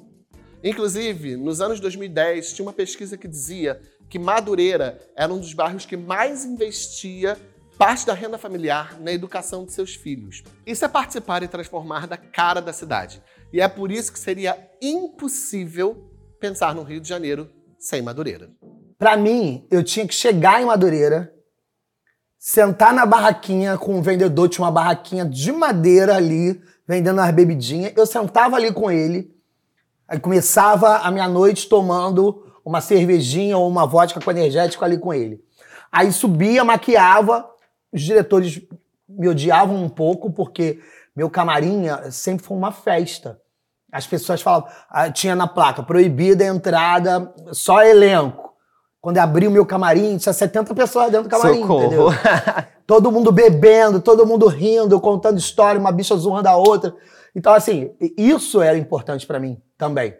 Inclusive, nos anos 2010, tinha uma pesquisa que dizia que Madureira era um dos bairros que mais investia parte da renda familiar na educação de seus filhos. Isso é participar e transformar da cara da cidade. E é por isso que seria impossível pensar no Rio de Janeiro sem Madureira. Para mim, eu tinha que chegar em Madureira, sentar na barraquinha com o vendedor, tinha uma barraquinha de madeira ali, vendendo as bebidinhas. Eu sentava ali com ele, aí começava a minha noite tomando uma cervejinha ou uma vodka com energético ali com ele. Aí subia, maquiava, os diretores me odiavam um pouco, porque meu camarim sempre foi uma festa. As pessoas falavam, ah, tinha na placa, proibida a entrada, só elenco. Quando eu abri o meu camarim, tinha 70 pessoas dentro do camarim, Socorro. entendeu? todo mundo bebendo, todo mundo rindo, contando história, uma bicha zoando a outra. Então, assim, isso era importante pra mim também.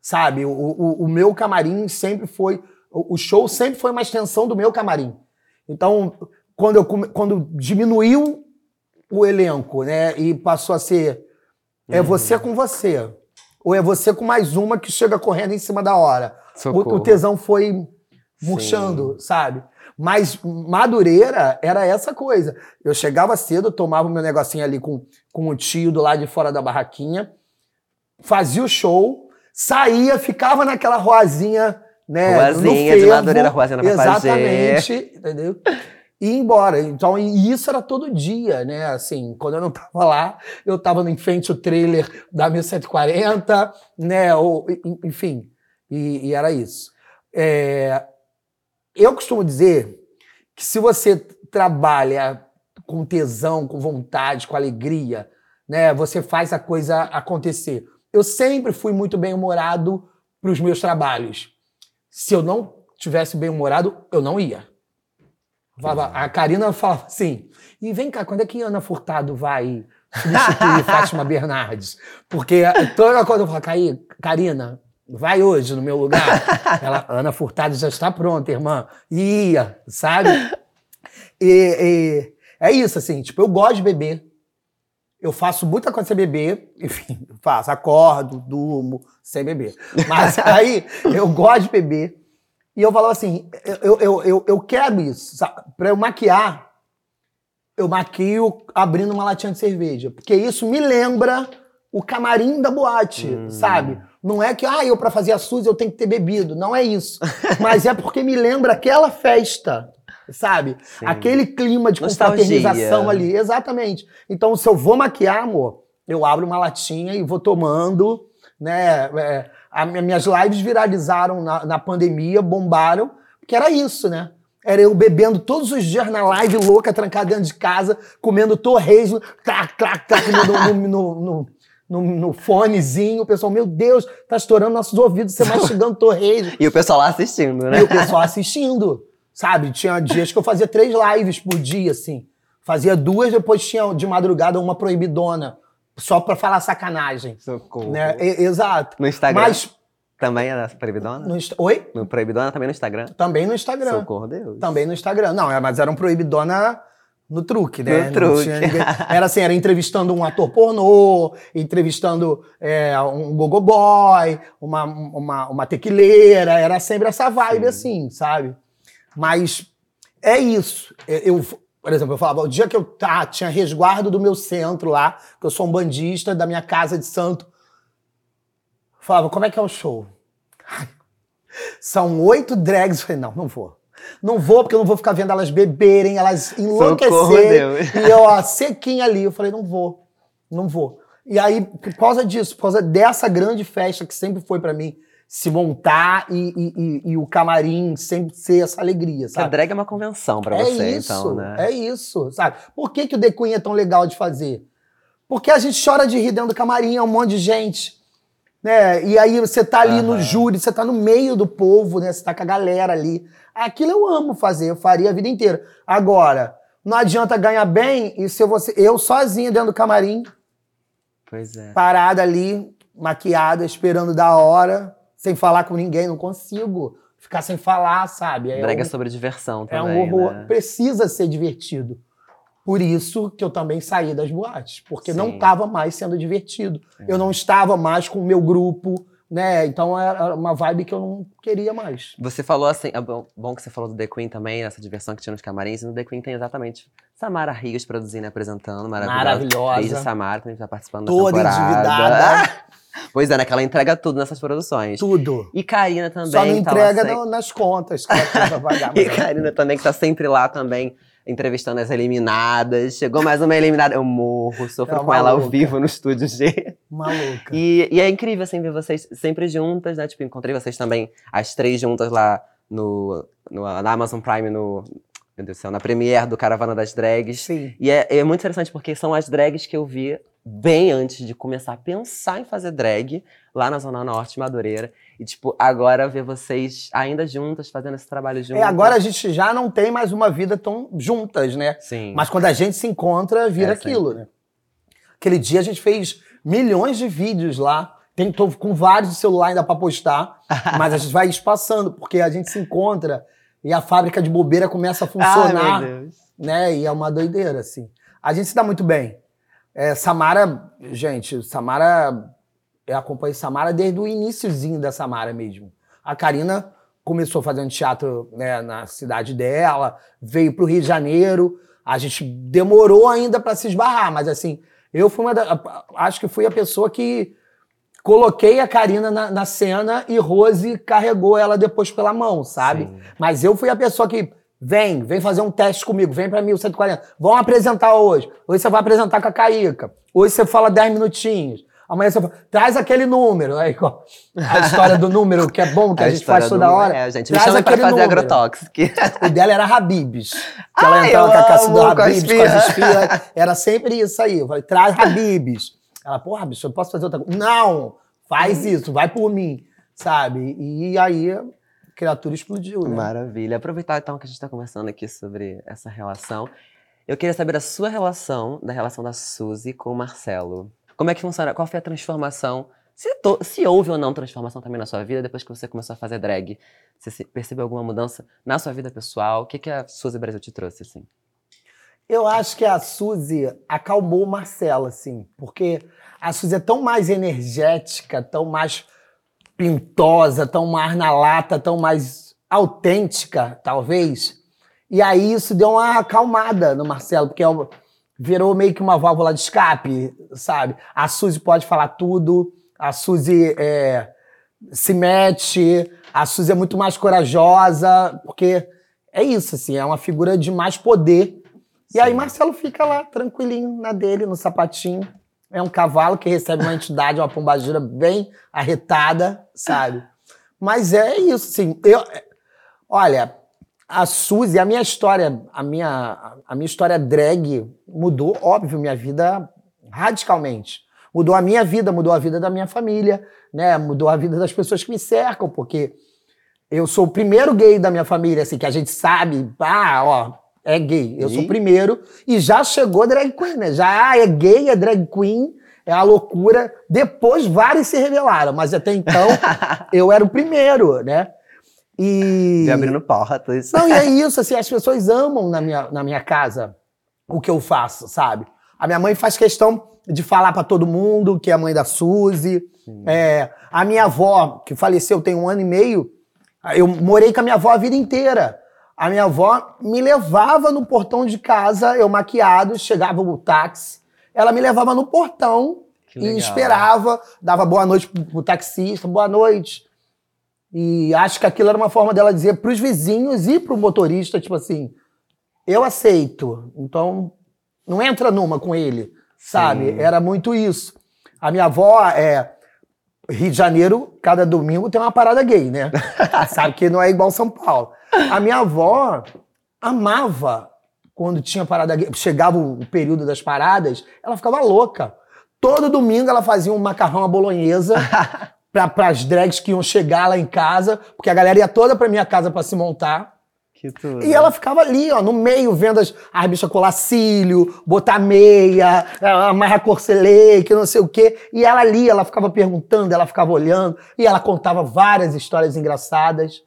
Sabe? O, o, o meu camarim sempre foi. O show sempre foi uma extensão do meu camarim. Então, quando, eu, quando diminuiu o elenco, né? E passou a ser. É você com você. Ou é você com mais uma que chega correndo em cima da hora. O, o tesão foi murchando, sabe? Mas Madureira era essa coisa. Eu chegava cedo, tomava o meu negocinho ali com, com o tio do lado de fora da barraquinha, fazia o show, saía, ficava naquela ruazinha, né? Ruazinha no de Madureira, ruazinha na. Exatamente, entendeu? E ir embora. Então, e isso era todo dia, né? Assim, quando eu não tava lá, eu tava em frente ao trailer da 1140, né? Ou, en- enfim, e, e era isso. É, eu costumo dizer que se você trabalha com tesão, com vontade, com alegria, né, você faz a coisa acontecer. Eu sempre fui muito bem-humorado para os meus trabalhos. Se eu não tivesse bem-humorado, eu não ia. A Karina falava assim: e vem cá, quando é que Ana Furtado vai substituir Fátima Bernardes? Porque toda coisa eu falo, "Caí- Karina, vai hoje no meu lugar. Ela, Ana Furtado já está pronta, irmã. Ia, sabe? E, e é isso, assim, tipo, eu gosto de beber. Eu faço muita coisa sem beber, enfim, faço, acordo, durmo sem beber. Mas aí eu gosto de beber. E eu falava assim: eu, eu, eu, eu quero isso. Pra eu maquiar, eu maquio abrindo uma latinha de cerveja. Porque isso me lembra o camarim da boate, sabe? Não é que, ah, eu pra fazer a Suzy eu tenho que ter bebido. Não é isso. Mas é porque me lembra aquela festa, sabe? Sim. Aquele clima de confraternização ali. Exatamente. Então, se eu vou maquiar, amor, eu abro uma latinha e vou tomando, né? É, a- minhas lives viralizaram na, na pandemia, bombaram, porque era isso, né? Era eu bebendo todos os dias na live louca, trancada dentro de casa, comendo torresmo, clac, clac, clac, no, no, no, no, no, fonezinho. O pessoal, meu Deus, tá estourando nossos ouvidos, você mastigando torresmo. E o pessoal lá assistindo, né? E o pessoal assistindo, sabe? Tinha dias que eu fazia três lives por dia, assim. Fazia duas, depois tinha de madrugada uma proibidona, só pra falar sacanagem. Socorro. Né? E- exato. No Instagram Mas, também é Proibidona? no, oi? No Proibidona também no Instagram? Também no Instagram. Socorro, Deus. Também no Instagram. Não, é, mas era um proibidona No truque, né? No truque. Era assim, era entrevistando um ator pornô, entrevistando é, um gogoboy, uma, uma, uma tequileira, era sempre essa vibe assim, sabe? Mas é isso. Eu, eu- por exemplo, eu falava, o dia que eu tá, tinha resguardo do meu centro lá, que eu sou um bandista da minha casa de santo, falava, como é que é o show? São oito drags. Eu falei, não, não vou. Não vou, porque eu não vou ficar vendo elas beberem, elas enlouquecerem. E eu, ó, sequinha ali. Eu falei, não vou, não vou. E aí, por causa disso, por causa dessa grande festa que sempre foi pra mim, se montar e, e- e- e o camarim sempre ser essa alegria, Porque a sabe? drag é uma convenção pra é você, isso, então, né? é isso, sabe? Por que, que o The Queen é tão legal de fazer? Porque a gente chora de rir dentro do camarim, é um monte de gente. Né? E aí você tá ali no Aham. júri, você tá no meio do povo, né? Você tá com a galera ali. Aquilo eu amo fazer, eu faria a vida inteira. Agora, não adianta ganhar bem e se você, eu sozinha dentro do camarim, Pois é. parada ali, maquiada, esperando da hora, sem falar com ninguém, não consigo ficar sem falar, sabe? É é um- sobre diversão é também, um horror. né? Precisa ser divertido. Por isso que eu também saí das boates, porque não Sim. estava mais sendo divertido. Eu não estava mais com o meu grupo, né? Então era uma vibe que eu não queria mais. Você falou assim, é bom, bom que você falou do The Queen também, essa diversão que tinha nos camarins, e no The Queen tem exatamente Samara Rigas produzindo e apresentando, maravilhosa. Maravilhosa. Beijo, Samara, que a gente tá participando Toda da temporada. endividada. pois é, né, que ela entrega tudo nessas produções. Tudo. E Karina também. Só não que tá lá entrega no- nas contas que ela tem pra pagar. E Karina também, que tá sempre lá também, entrevistando as eliminadas. Chegou mais uma eliminada, eu morro, sofro É com ela ao vivo no estúdio G. Maluca. E, e é incrível, assim, ver vocês sempre juntas, né? Tipo, encontrei vocês também, as três juntas lá no, no- na Amazon Prime, no. Meu Deus do céu, na premiere do Caravana das Drags. Sim. E é, é muito interessante porque são as drags que eu vi bem antes de começar a pensar em fazer drag lá na Zona Norte, Madureira. E, tipo, agora ver vocês ainda juntas, fazendo esse trabalho juntas. É, agora a gente já não tem mais uma vida tão juntas, né? Sim. Mas quando a gente se encontra, vira É, aquilo, né? Aquele dia a gente fez milhões de vídeos lá. Tem, tô com vários de celular ainda pra postar, mas a gente vai espaçando, porque a gente se encontra e a fábrica de bobeira começa a funcionar, Ai, meu Deus. né? E é uma doideira, assim. A gente se dá muito bem. É, Samara, gente, Samara, eu acompanho Samara desde o iníciozinho da Samara mesmo. A Karina começou fazendo teatro né, na cidade dela, veio pro Rio de Janeiro. A gente demorou ainda para se esbarrar, mas assim, eu fui uma da, acho que fui a pessoa que coloquei a Karina na, na cena e Rose carregou ela depois pela mão, sabe? Sim. Mas eu fui a pessoa que vem, vem fazer um teste comigo, vem pra 1140. Vamos apresentar hoje. Hoje você vai apresentar com a Caíca. Hoje você fala 10 minutinhos. Amanhã você fala, traz aquele número. Aí, ó, a história do número, que é bom, que a, gente história faz toda hora. É, gente, Traz chama pra aquele fazer número. agrotóxico. O dela era Habibs. Que ela Ai, entrava com a caça do amo, com as Habibs, com as espias. Era sempre isso aí. Eu falei, traz Habibs. Ela, porra, bicho, eu posso fazer outra coisa? Não, faz isso, vai por mim, sabe? E aí a criatura explodiu, né? Maravilha. Aproveitar então que a gente está conversando aqui sobre essa relação. Eu queria saber da sua relação, da relação da Suzy com o Marcelo. Como é que funciona? Qual foi a transformação? Se, to- se houve ou não transformação também na sua vida depois que você começou a fazer drag? Você percebeu alguma mudança na sua vida pessoal? O que, que a Suzy Brasil te trouxe, assim? Eu acho que a Suzy acalmou o Marcelo, assim, porque a Suzy é tão mais energética, tão mais pintosa, tão mais na lata, tão mais autêntica, talvez. E aí isso deu uma acalmada no Marcelo, porque é virou meio que uma válvula de escape, sabe? A Suzy pode falar tudo, a Suzy é, se mete, a Suzy é muito mais corajosa, porque é isso, assim, é uma figura de mais poder. E aí Marcelo fica lá, tranquilinho, na dele, no sapatinho. É um cavalo que recebe uma entidade, uma pombagira bem arretada, sabe? Mas é isso, assim. Eu, olha, a Suzy, a minha história, a minha, a minha história drag mudou, óbvio, minha vida radicalmente. Mudou a minha vida, mudou a vida da minha família, né? Mudou a vida das pessoas que me cercam, porque eu sou o primeiro gay da minha família, assim, que a gente sabe, ah, ó, é gay. Eu sou o primeiro. E já chegou drag queen, né? Já ah, é gay, é drag queen, é a loucura. Depois vários se revelaram, mas até então eu era o primeiro, né? E. De abrindo portas. Não, e é isso, assim, as pessoas amam na minha, na minha casa o que eu faço, sabe? A minha mãe faz questão de falar pra todo mundo que é a mãe da Suzy. É, a minha avó, que faleceu tem um ano e meio, eu morei com a minha avó a vida inteira. A minha avó me levava no portão de casa, eu maquiado, chegava o táxi, ela me levava no portão e esperava, dava boa noite pro, pro taxista, boa noite. E acho que aquilo era uma forma dela dizer pros vizinhos e pro motorista, tipo assim, eu aceito, então não entra numa com ele, sabe? Sim. Era muito isso. A minha avó é Rio de Janeiro, cada domingo tem uma parada gay, né? sabe que não é igual São Paulo. A minha avó amava quando tinha parada chegava o período das paradas, ela ficava louca. Todo domingo ela fazia um macarrão à bolonhesa para as drags que iam chegar lá em casa, porque a galera ia toda pra minha casa pra se montar. Que tudo. E ela ficava ali, ó, no meio, vendo as, as bichas colar cílio, botar meia, amarrar corcelê, que não sei o quê. E ela ali, ela ficava perguntando, ela ficava olhando, e ela contava várias histórias engraçadas,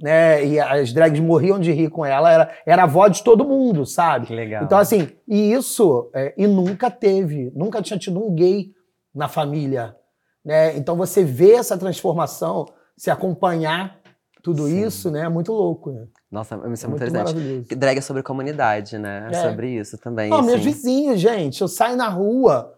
né? E as drags morriam de rir com ela, era, era a avó de todo mundo, sabe? Que legal. Então, assim, e isso, é, e nunca teve, nunca tinha tido um gay na família, né? Então você vê essa transformação, se acompanhar tudo Sim. isso, né? É muito louco, né? Nossa, isso é muito, muito interessante. Drag é sobre comunidade, né? É É. sobre isso também. Não, meus assim. vizinhos, gente. Eu saio na rua,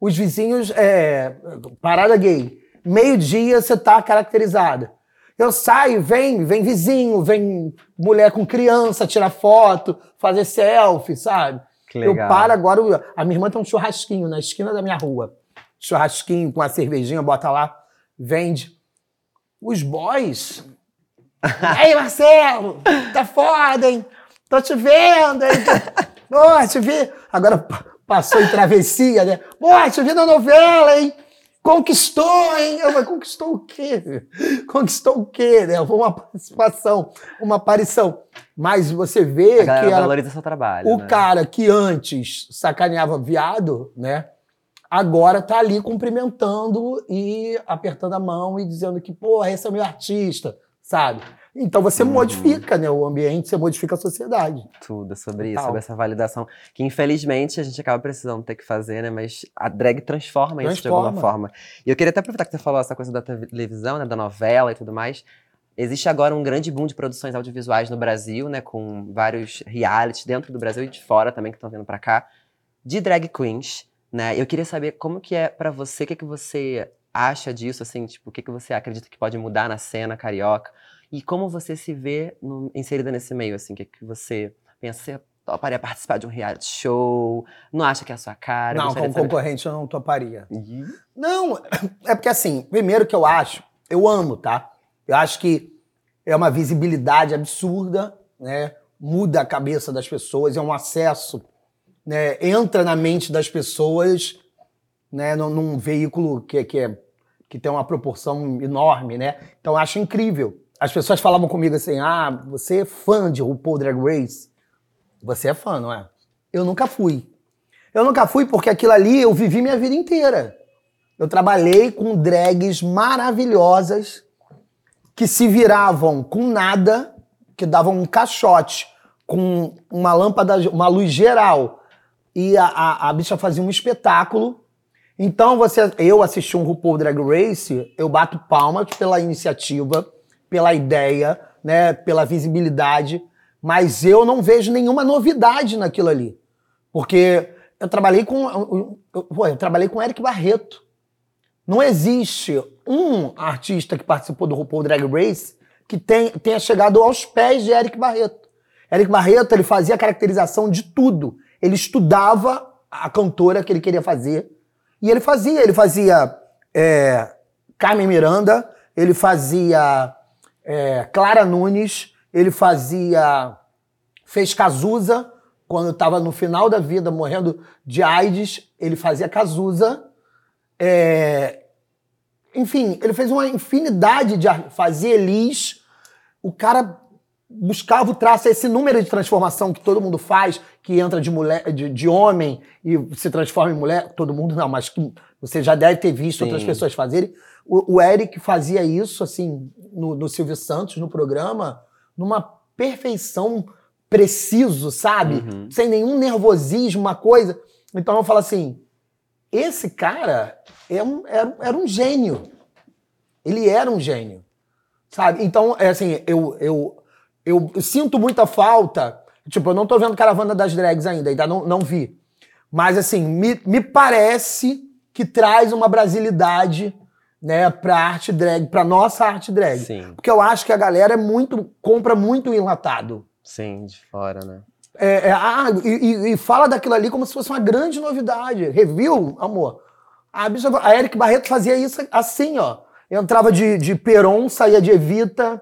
os vizinhos, é, parada gay. Meio-dia você tá caracterizada. Eu saio, vem, vem vizinho, vem mulher com criança tirar foto, fazer selfie, sabe? Eu paro agora, a minha irmã tem um churrasquinho na esquina da minha rua. Churrasquinho com a cervejinha, bota lá, vende. Os boys. Ei, Marcelo, tá foda, hein? Tô te vendo, hein? Pô, te vi. Agora pa- passou em travessia, né? Pô, te vi na novela, hein? Conquistou, hein? Eu falei, conquistou o quê? Conquistou o quê, né? Foi uma participação, uma aparição. Mas você vê A que ela, valoriza seu trabalho. o né? cara que antes sacaneava viado, né? Agora tá ali cumprimentando e apertando a mão e dizendo que, porra, esse é o meu artista, sabe? Então você Uhum. modifica né, o ambiente, você modifica a sociedade. Tudo sobre isso, sobre essa validação. Que infelizmente a gente acaba precisando ter que fazer, né? Mas a drag transforma, isso de alguma Transforma. forma. E eu queria até aproveitar que você falou essa coisa da televisão, né? Da novela e tudo mais. Existe agora um grande boom de produções audiovisuais no Brasil, né? Com vários realities dentro do Brasil e de fora também que estão vindo pra cá. De drag queens, né? Eu queria saber como que é pra você, o que, que você acha disso, assim, tipo, o que, que você acredita que pode mudar na cena carioca? E como você se vê no- inserida nesse meio, assim? O que, que você pensa? Você toparia participar de um reality show? Não acha que é a sua cara? não, como concorrente eu não toparia. Ih, Não, é porque assim, primeiro que eu acho, eu amo, tá? Eu acho que é uma visibilidade absurda, né? Muda a cabeça das pessoas, é um acesso, né? Entra na mente das pessoas, né? Num, num veículo que, que, é, que tem uma proporção enorme, né? Então eu acho incrível. As pessoas falavam comigo assim: ah, você é fã de RuPaul Drag Race? Você é fã, não é? Eu nunca fui. Eu nunca fui porque aquilo ali eu vivi minha vida inteira. Eu trabalhei com drags maravilhosas que se viravam com nada, que davam um caixote com uma lâmpada, uma luz geral e a, a, a bicha fazia um espetáculo. Então você, eu assisti um RuPaul Drag Race, eu bato palmas pela iniciativa, pela ideia, né, pela visibilidade, mas eu não vejo nenhuma novidade naquilo ali. Porque eu trabalhei com. Eu, eu, eu trabalhei com Eric Barreto. Não existe um artista que participou do RuPaul Drag Race que tem- tenha chegado aos pés de Eric Barreto. Eric Barreto ele fazia a caracterização de tudo. Ele estudava a cantora que ele queria fazer e ele fazia. Ele fazia é, Carmen Miranda, ele fazia é, Clara Nunes, ele fazia fez Cazuza quando estava no final da vida morrendo de AIDS, ele fazia Cazuza. É, enfim, ele fez uma infinidade de fazia Elis. O cara buscava o traço, esse número de transformação que todo mundo faz, que entra de mulher, de, de homem e se transforma em mulher, todo mundo não, mas que você já deve ter visto Sim. outras pessoas fazerem. O, o Eric fazia isso, assim, no, no Silvio Santos, no programa, numa perfeição preciso, sabe? Uhum. Sem nenhum nervosismo, uma coisa. Então eu falo assim: esse cara é um- era, era um gênio. Ele era um gênio. Sabe? Então, é assim, eu, eu, eu sinto muita falta. Tipo, eu não tô vendo Caravana das Drags ainda, ainda não, não vi. Mas, assim, me, me parece que traz uma brasilidade, né, pra arte drag, pra nossa arte drag. Sim, Porque eu acho que a galera é muito, compra muito enlatado. sim, de fora, né? É, é, ah, e, e- fala daquilo ali como se fosse uma grande novidade. Review, amor. A, bicha, a Eric Barreto fazia isso assim, ó. Entrava de, de Peron, saía de Evita,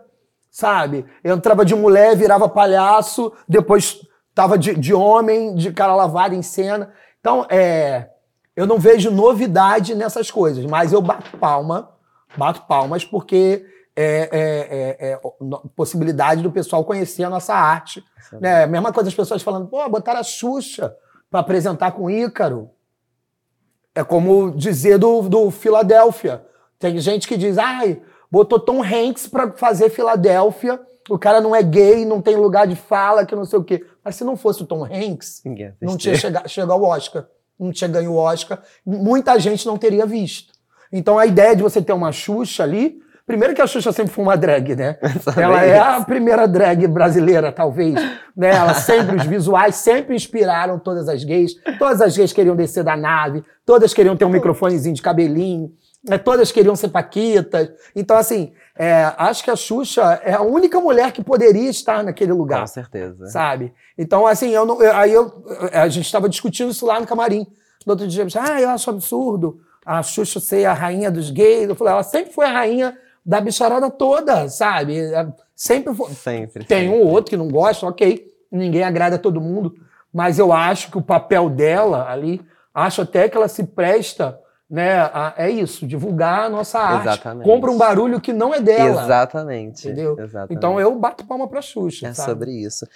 sabe? Entrava de mulher, virava palhaço, depois tava de, de homem, de cara lavada em cena. Então, é, eu não vejo novidade nessas coisas, mas eu bato palma, bato palmas, porque é, é, é, é possibilidade do pessoal conhecer a nossa arte. Né? Mesma coisa as pessoas falando, pô, botaram a Xuxa pra apresentar com o Ícaro. É como dizer do, do Filadélfia. Tem gente que diz, ai, botou Tom Hanks pra fazer Filadélfia, o cara não é gay, não tem lugar de fala, que não sei o quê. Mas se não fosse o Tom Hanks, não tinha chegado, chegado ao Oscar. Não tinha ganho o Oscar. Muita gente não teria visto. Então a ideia de você ter uma Xuxa ali. Primeiro que a Xuxa sempre foi uma drag, né? Ela é a primeira drag brasileira, talvez. Né? Ela sempre, os visuais sempre inspiraram todas as gays. Todas as gays queriam descer da nave, todas queriam ter um microfonezinho de cabelinho, né? todas queriam ser paquitas. Então, assim, é, acho que a Xuxa é a única mulher que poderia estar naquele lugar Com certeza. sabe? Então, assim, eu não, eu- aí eu, a gente estava discutindo isso lá no camarim. No outro dia, eu disse, ah, eu acho absurdo a Xuxa ser a rainha dos gays. Eu falei, ela sempre foi a rainha da bicharada toda, sabe? É, Sempre foi. Sempre. Tem sempre. um ou outro que não gosta, ok. Ninguém agrada todo mundo. Mas eu acho que o papel dela ali, acho até que ela se presta, né? A, é isso, divulgar a nossa arte. Exatamente. Compra um barulho que não é dela. Exatamente. Entendeu? Exatamente. Então eu bato palma pra Xuxa. É sabe? sobre isso.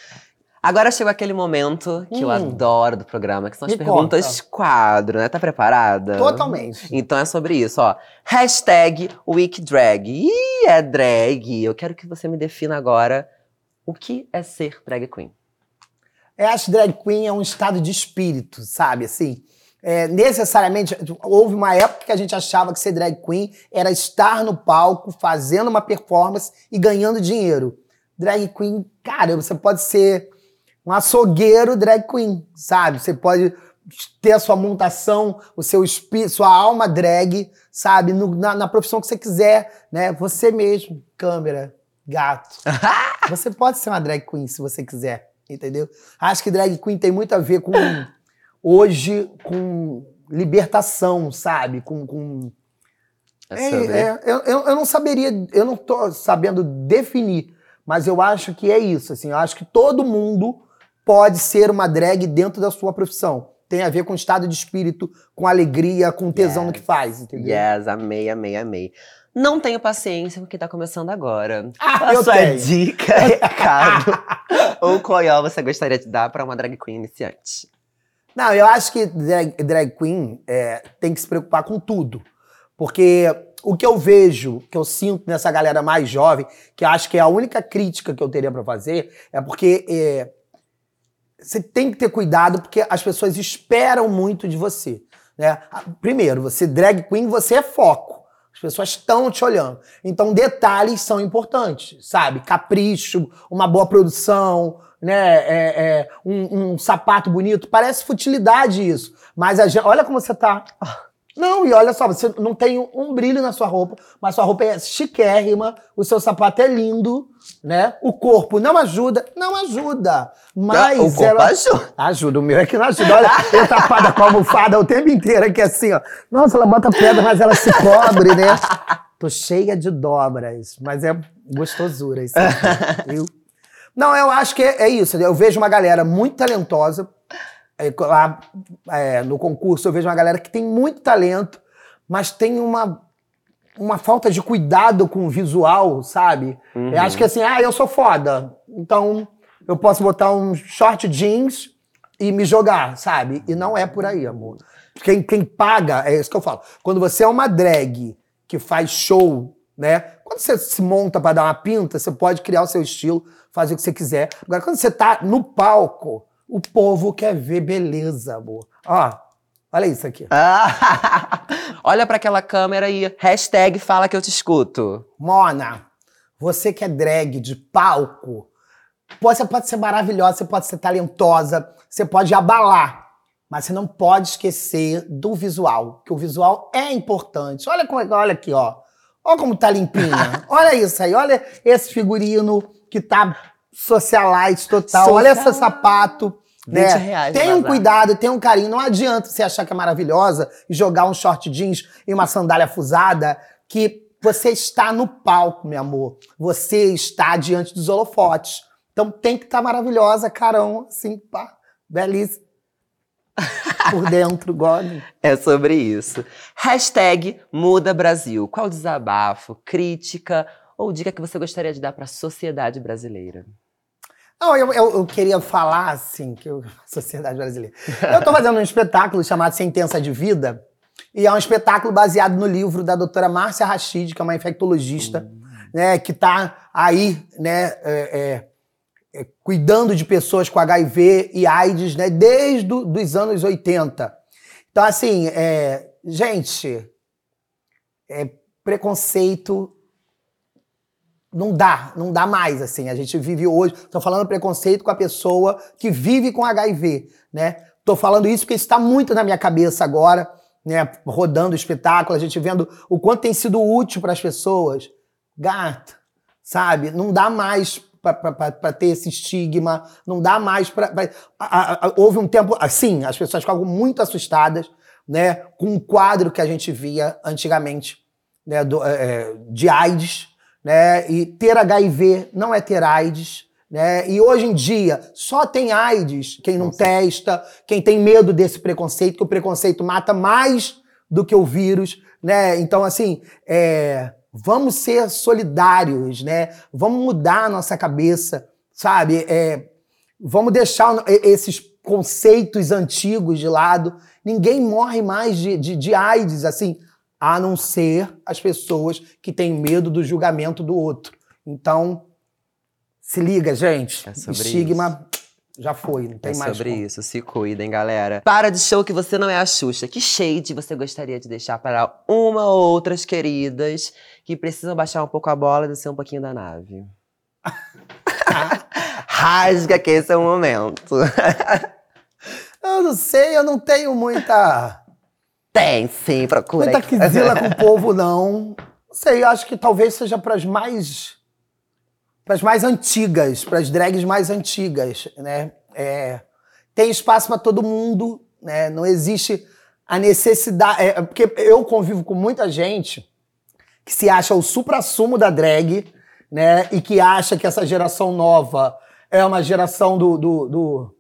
Agora chegou aquele momento que eu Hum. adoro do programa, que são as Me perguntas quadro, né? Tá preparada? Totalmente. Então é sobre isso, ó. Hashtag WeekDrag. Ih, é drag. Eu quero que você me defina agora o que é ser drag queen. Eu acho que drag queen é um estado de espírito, sabe? Assim, é, necessariamente, houve uma época que a gente achava que ser drag queen era estar no palco, fazendo uma performance e ganhando dinheiro. Drag queen, cara, você pode ser um açougueiro drag queen, sabe? Você pode ter a sua montação, o seu espírito, sua alma drag, sabe? No- na, na profissão que você quiser, né? Você mesmo, câmera, gato. você pode ser uma drag queen se você quiser, entendeu? Acho que drag queen tem muito a ver com hoje com libertação, sabe? Com, com É é, eu, eu, não saberia, eu não tô sabendo definir, mas eu acho que é isso, assim, eu acho que todo mundo pode ser uma drag dentro da sua profissão. Tem a ver com estado de espírito, com alegria, com tesão no que Yes. faz, entendeu? Yes, amei, amei, amei. Não tenho paciência com o que tá começando agora. Ah, a eu sua tenho. dica, recado ou qual você gostaria de dar pra uma drag queen iniciante? Não, eu acho que drag, drag queen é, tem que se preocupar com tudo. Porque o que eu vejo, que eu sinto nessa galera mais jovem, que acho que é a única crítica que eu teria pra fazer, é porque é, você tem que ter cuidado, porque as pessoas esperam muito de você. Né? Ah, Primeiro, você drag queen, você é foco. As pessoas estão te olhando. Então, detalhes são importantes, sabe? Capricho, uma boa produção, né? É, é, um, um sapato bonito. Parece futilidade isso. Mas a gente, olha como você tá. Não, e olha só, você não tem um brilho na sua roupa, mas sua roupa é chiquérrima, o seu sapato é lindo, né? O corpo não ajuda, não ajuda. Mas o corpo ela- ajuda. Ajuda, o meu é que não ajuda. Olha, eu tapada com a almofada o tempo inteiro aqui assim, ó. Nossa, ela bota pedra, mas ela se cobre, né? Tô cheia de dobras, mas é gostosura isso. aqui, viu? Não, eu acho que é, é isso. Eu vejo uma galera muito talentosa. É, lá é, no concurso, eu vejo uma galera que tem muito talento, mas tem uma, uma falta de cuidado com o visual, sabe? Eu acho que assim, ah, eu sou foda. Então, eu posso botar um short jeans e me jogar, sabe? E não é por aí, amor. Quem, quem paga, é isso que eu falo. Quando você é uma drag que faz show né? Quando você se monta para dar uma pinta, você pode criar o seu estilo, fazer o que você quiser. Agora, quando você tá no palco, o povo quer ver beleza, amor. Ó, olha isso aqui. Ah, olha pra aquela câmera e hashtag fala que eu te escuto. Mona, você que é drag de palco, você pode ser maravilhosa, você pode ser talentosa, você pode abalar, mas você não pode esquecer do visual, que o visual é importante. Olha como, olha aqui, ó. Olha como tá limpinha. olha isso aí, olha esse figurino que tá socialite total. Olha esse Socialite. Sapato. 20 Né? reais, Tem um cuidado, tem um carinho. Não adianta você achar que é maravilhosa e jogar um short jeans e uma sandália fusada que você está no palco, meu amor. Você está diante dos holofotes. Então tem que estar maravilhosa, carão, assim, pá, belíssima. Por dentro, gole. É sobre isso. Hashtag Muda Brasil. Qual desabafo, crítica ou dica que você gostaria de dar pra sociedade brasileira? Não, eu, eu, eu queria falar, assim, que eu, sociedade brasileira. Eu tô fazendo um espetáculo chamado Sentença de Vida, e é um espetáculo baseado no livro da doutora Márcia Rachid, que é uma infectologista, né, que tá aí, né, é, é, é, cuidando de pessoas com HIV e AIDS, né, desde os anos 80. Então, assim, é, gente, é, preconceito não dá, não dá mais, assim. A gente vive hoje. Tô falando preconceito com a pessoa que vive com HIV, né? Tô falando isso porque está muito na minha cabeça agora, né? Rodando espetáculo, a gente vendo o quanto tem sido útil para as pessoas. Gato, sabe? Não dá mais para ter esse estigma, não dá mais para. Houve um tempo. Assim, as pessoas ficavam muito assustadas, né? Com um quadro que a gente via antigamente, né? Do, é, de AIDS né? E ter HIV não é ter AIDS, né? E hoje em dia só tem AIDS quem não testa, quem tem medo desse preconceito, que o preconceito mata mais do que o vírus, né? Então assim, é, vamos ser solidários, né? Vamos mudar a nossa cabeça, sabe? É, vamos deixar esses conceitos antigos de lado. Ninguém morre mais de, de, de AIDS, assim a não ser as pessoas que têm medo do julgamento do outro. Então, se liga, gente. É sobre Estigma já foi, não tem é mais. sobre como. isso, se cuidem, galera. Para de show que você não é a Xuxa. Que shade você gostaria de deixar para uma ou outras queridas que precisam baixar um pouco a bola e descer um pouquinho da nave? Rasga que esse é o momento. Eu não sei, eu não tenho muita, Tem, sim, procura. muita aí. quizila com o povo, não. Não sei, eu acho que talvez seja para as mais. para as mais antigas, para as drags mais antigas, né? É, tem espaço para todo mundo, né? Não existe a necessidade. é, porque eu convivo com muita gente que se acha o supra-sumo da drag, né? E que acha que essa geração nova é uma geração do. do, do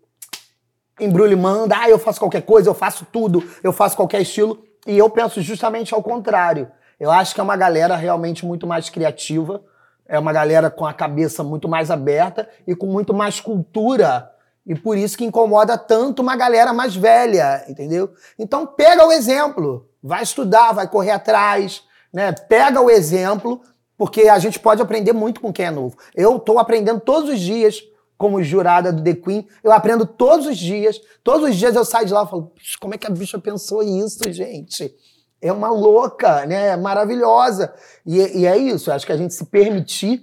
embrulho manda, ah, eu faço qualquer coisa, eu faço tudo, eu faço qualquer estilo. E eu penso justamente ao contrário. Eu acho que é uma galera realmente muito mais criativa, é uma galera com a cabeça muito mais aberta e com muito mais cultura. E por isso que incomoda tanto uma galera mais velha, entendeu? Então pega o exemplo, vai estudar, vai correr atrás, né? Pega o exemplo, porque a gente pode aprender muito com quem é novo. Eu estou aprendendo todos os dias como jurada do The Queen, eu aprendo todos os dias. Todos os dias eu saio de lá e falo, "Puxa, como é que a bicha pensou isso, gente? É uma louca, né? Maravilhosa. E, e é isso, eu acho que a gente se permitir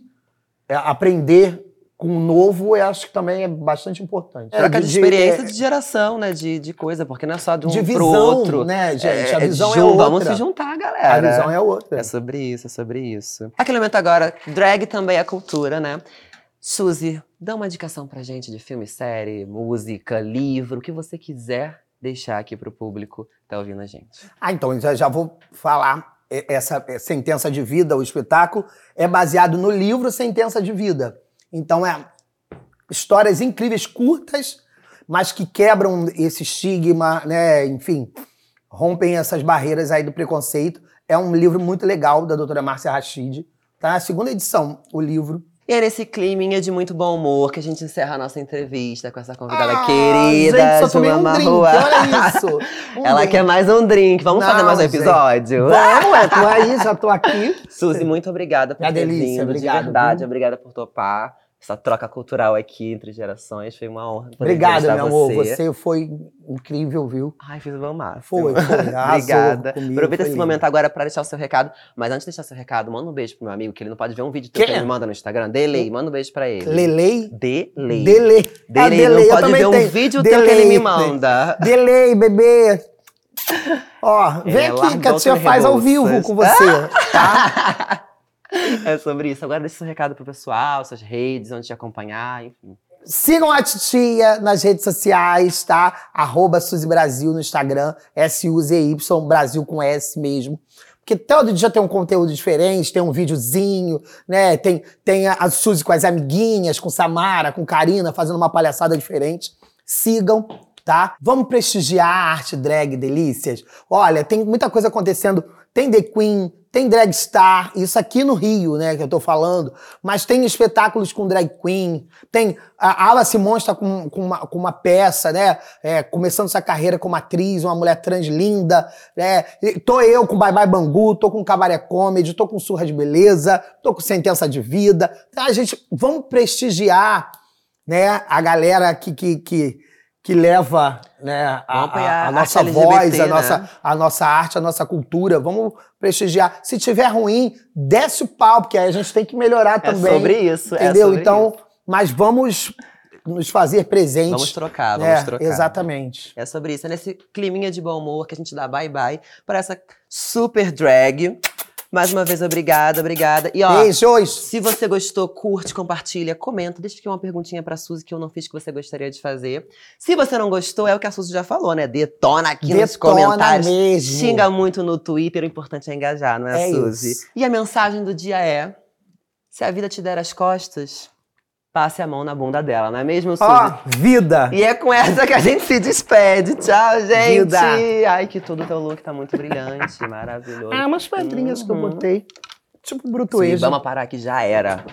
é, aprender com o novo, eu acho que também é bastante importante. Troca de, De- experiência é, de geração, né? De, de coisa, porque não é só de um de pro outro. né, gente? a É, visão é, jun- outra. Vamos se juntar, A galera. visão é outra. É sobre isso, é sobre isso. Aquele momento agora, drag também é cultura, né? Suzy, dá uma indicação pra gente de filme, série, música, livro, o que você quiser deixar aqui pro público que tá ouvindo a gente. Ah, então já, já vou falar. Essa é, Sentença de Vida, o espetáculo, é baseado no livro Sentença de Vida. Então é histórias incríveis, curtas, mas que quebram esse estigma, né? Enfim, rompem essas barreiras aí do preconceito. É um livro muito legal da doutora Márcia Rachid. Tá na segunda edição, o livro. E é nesse climinha de muito bom humor que a gente encerra a nossa entrevista com essa convidada Ah, querida, gente, Joana um Marrua. olha isso. Um Ela drink. quer mais um drink. Vamos fazer Não, mais um episódio? Vamos, é, tô aí, já tô aqui. Suzy, muito obrigada por É ter delícia, vindo, obrigado, de verdade. viu? Obrigada por topar. Essa troca cultural aqui entre gerações. Foi uma honra. entrevistar meu amor. Você foi incrível, viu? Ai, fiz o meu máximo. Foi, foi. Obrigada. comigo, Aproveita esse lindo. momento agora para deixar o seu recado. Mas antes de deixar o seu recado, manda um beijo pro meu amigo, que ele não pode ver um vídeo teu que ele manda no Instagram. Delay, manda um beijo pra ele. Lelei. Delay. Delay. Ah, Delay, delay, não eu pode ver um tenho. vídeo teu que ele me Delay. manda. Delay, bebê. Ó, vem É, aqui que a tia faz ao vivo com você, tá? É sobre isso. Agora deixa seu recado pro pessoal, suas redes, onde te acompanhar, enfim. Sigam a titia nas redes sociais, tá? Arroba Suzy Brasil no Instagram, S-U-Z-Y, Brasil com S mesmo. Porque todo dia tem um conteúdo diferente, tem um videozinho, né? Tem, tem a Suzy com as amiguinhas, com Samara, com Karina, fazendo uma palhaçada diferente. Sigam, tá? Vamos prestigiar a arte drag delícias. Olha, tem muita coisa acontecendo. Tem The Queen, tem Drag Star, isso aqui no Rio, né, que eu tô falando. Mas tem espetáculos com drag queen, tem a Ala Simon está com, com, uma, com uma peça, né, é, começando sua carreira como atriz, uma mulher trans linda, né. Tô eu com Bye Bye Bangu, tô com Cabaré Comedy, tô com Surra de Beleza, tô com Sentença de Vida. A gente, vamos prestigiar, né, a galera que, que, que, que leva né, a, a- nossa arte voz, LGBT, a nossa, né? a nossa arte, a nossa cultura. Vamos prestigiar. Se tiver ruim, desce o pau, porque aí a gente tem que melhorar É também. sobre isso, é Entendeu? sobre então, isso. mas vamos nos fazer presentes. Vamos trocar, vamos É, trocar. Exatamente. É sobre isso. É nesse climinha de bom humor que a gente dá bye-bye para essa super drag. Mais uma vez, obrigada, obrigada. E ó, Beijos. se você gostou, curte, compartilha, comenta. Deixa aqui uma perguntinha pra Suzy que eu não fiz que você gostaria de fazer. Se você não gostou, é o que a Suzy já falou, né? Detona aqui nos Detona comentários. mesmo. Xinga muito no Twitter, o importante é engajar, não é, É Suzy? isso. E a mensagem do dia é: se a vida te der as costas, passe a mão na bunda dela, não é mesmo, Suzy? Ó, vida. E é com essa que a gente se despede. Tchau, gente! Vida. Ai, que tudo teu look tá muito brilhante, maravilhoso. Ah, umas pedrinhas que eu Uhum. botei. Tipo Sim, brutuejo. vamos parar que já era.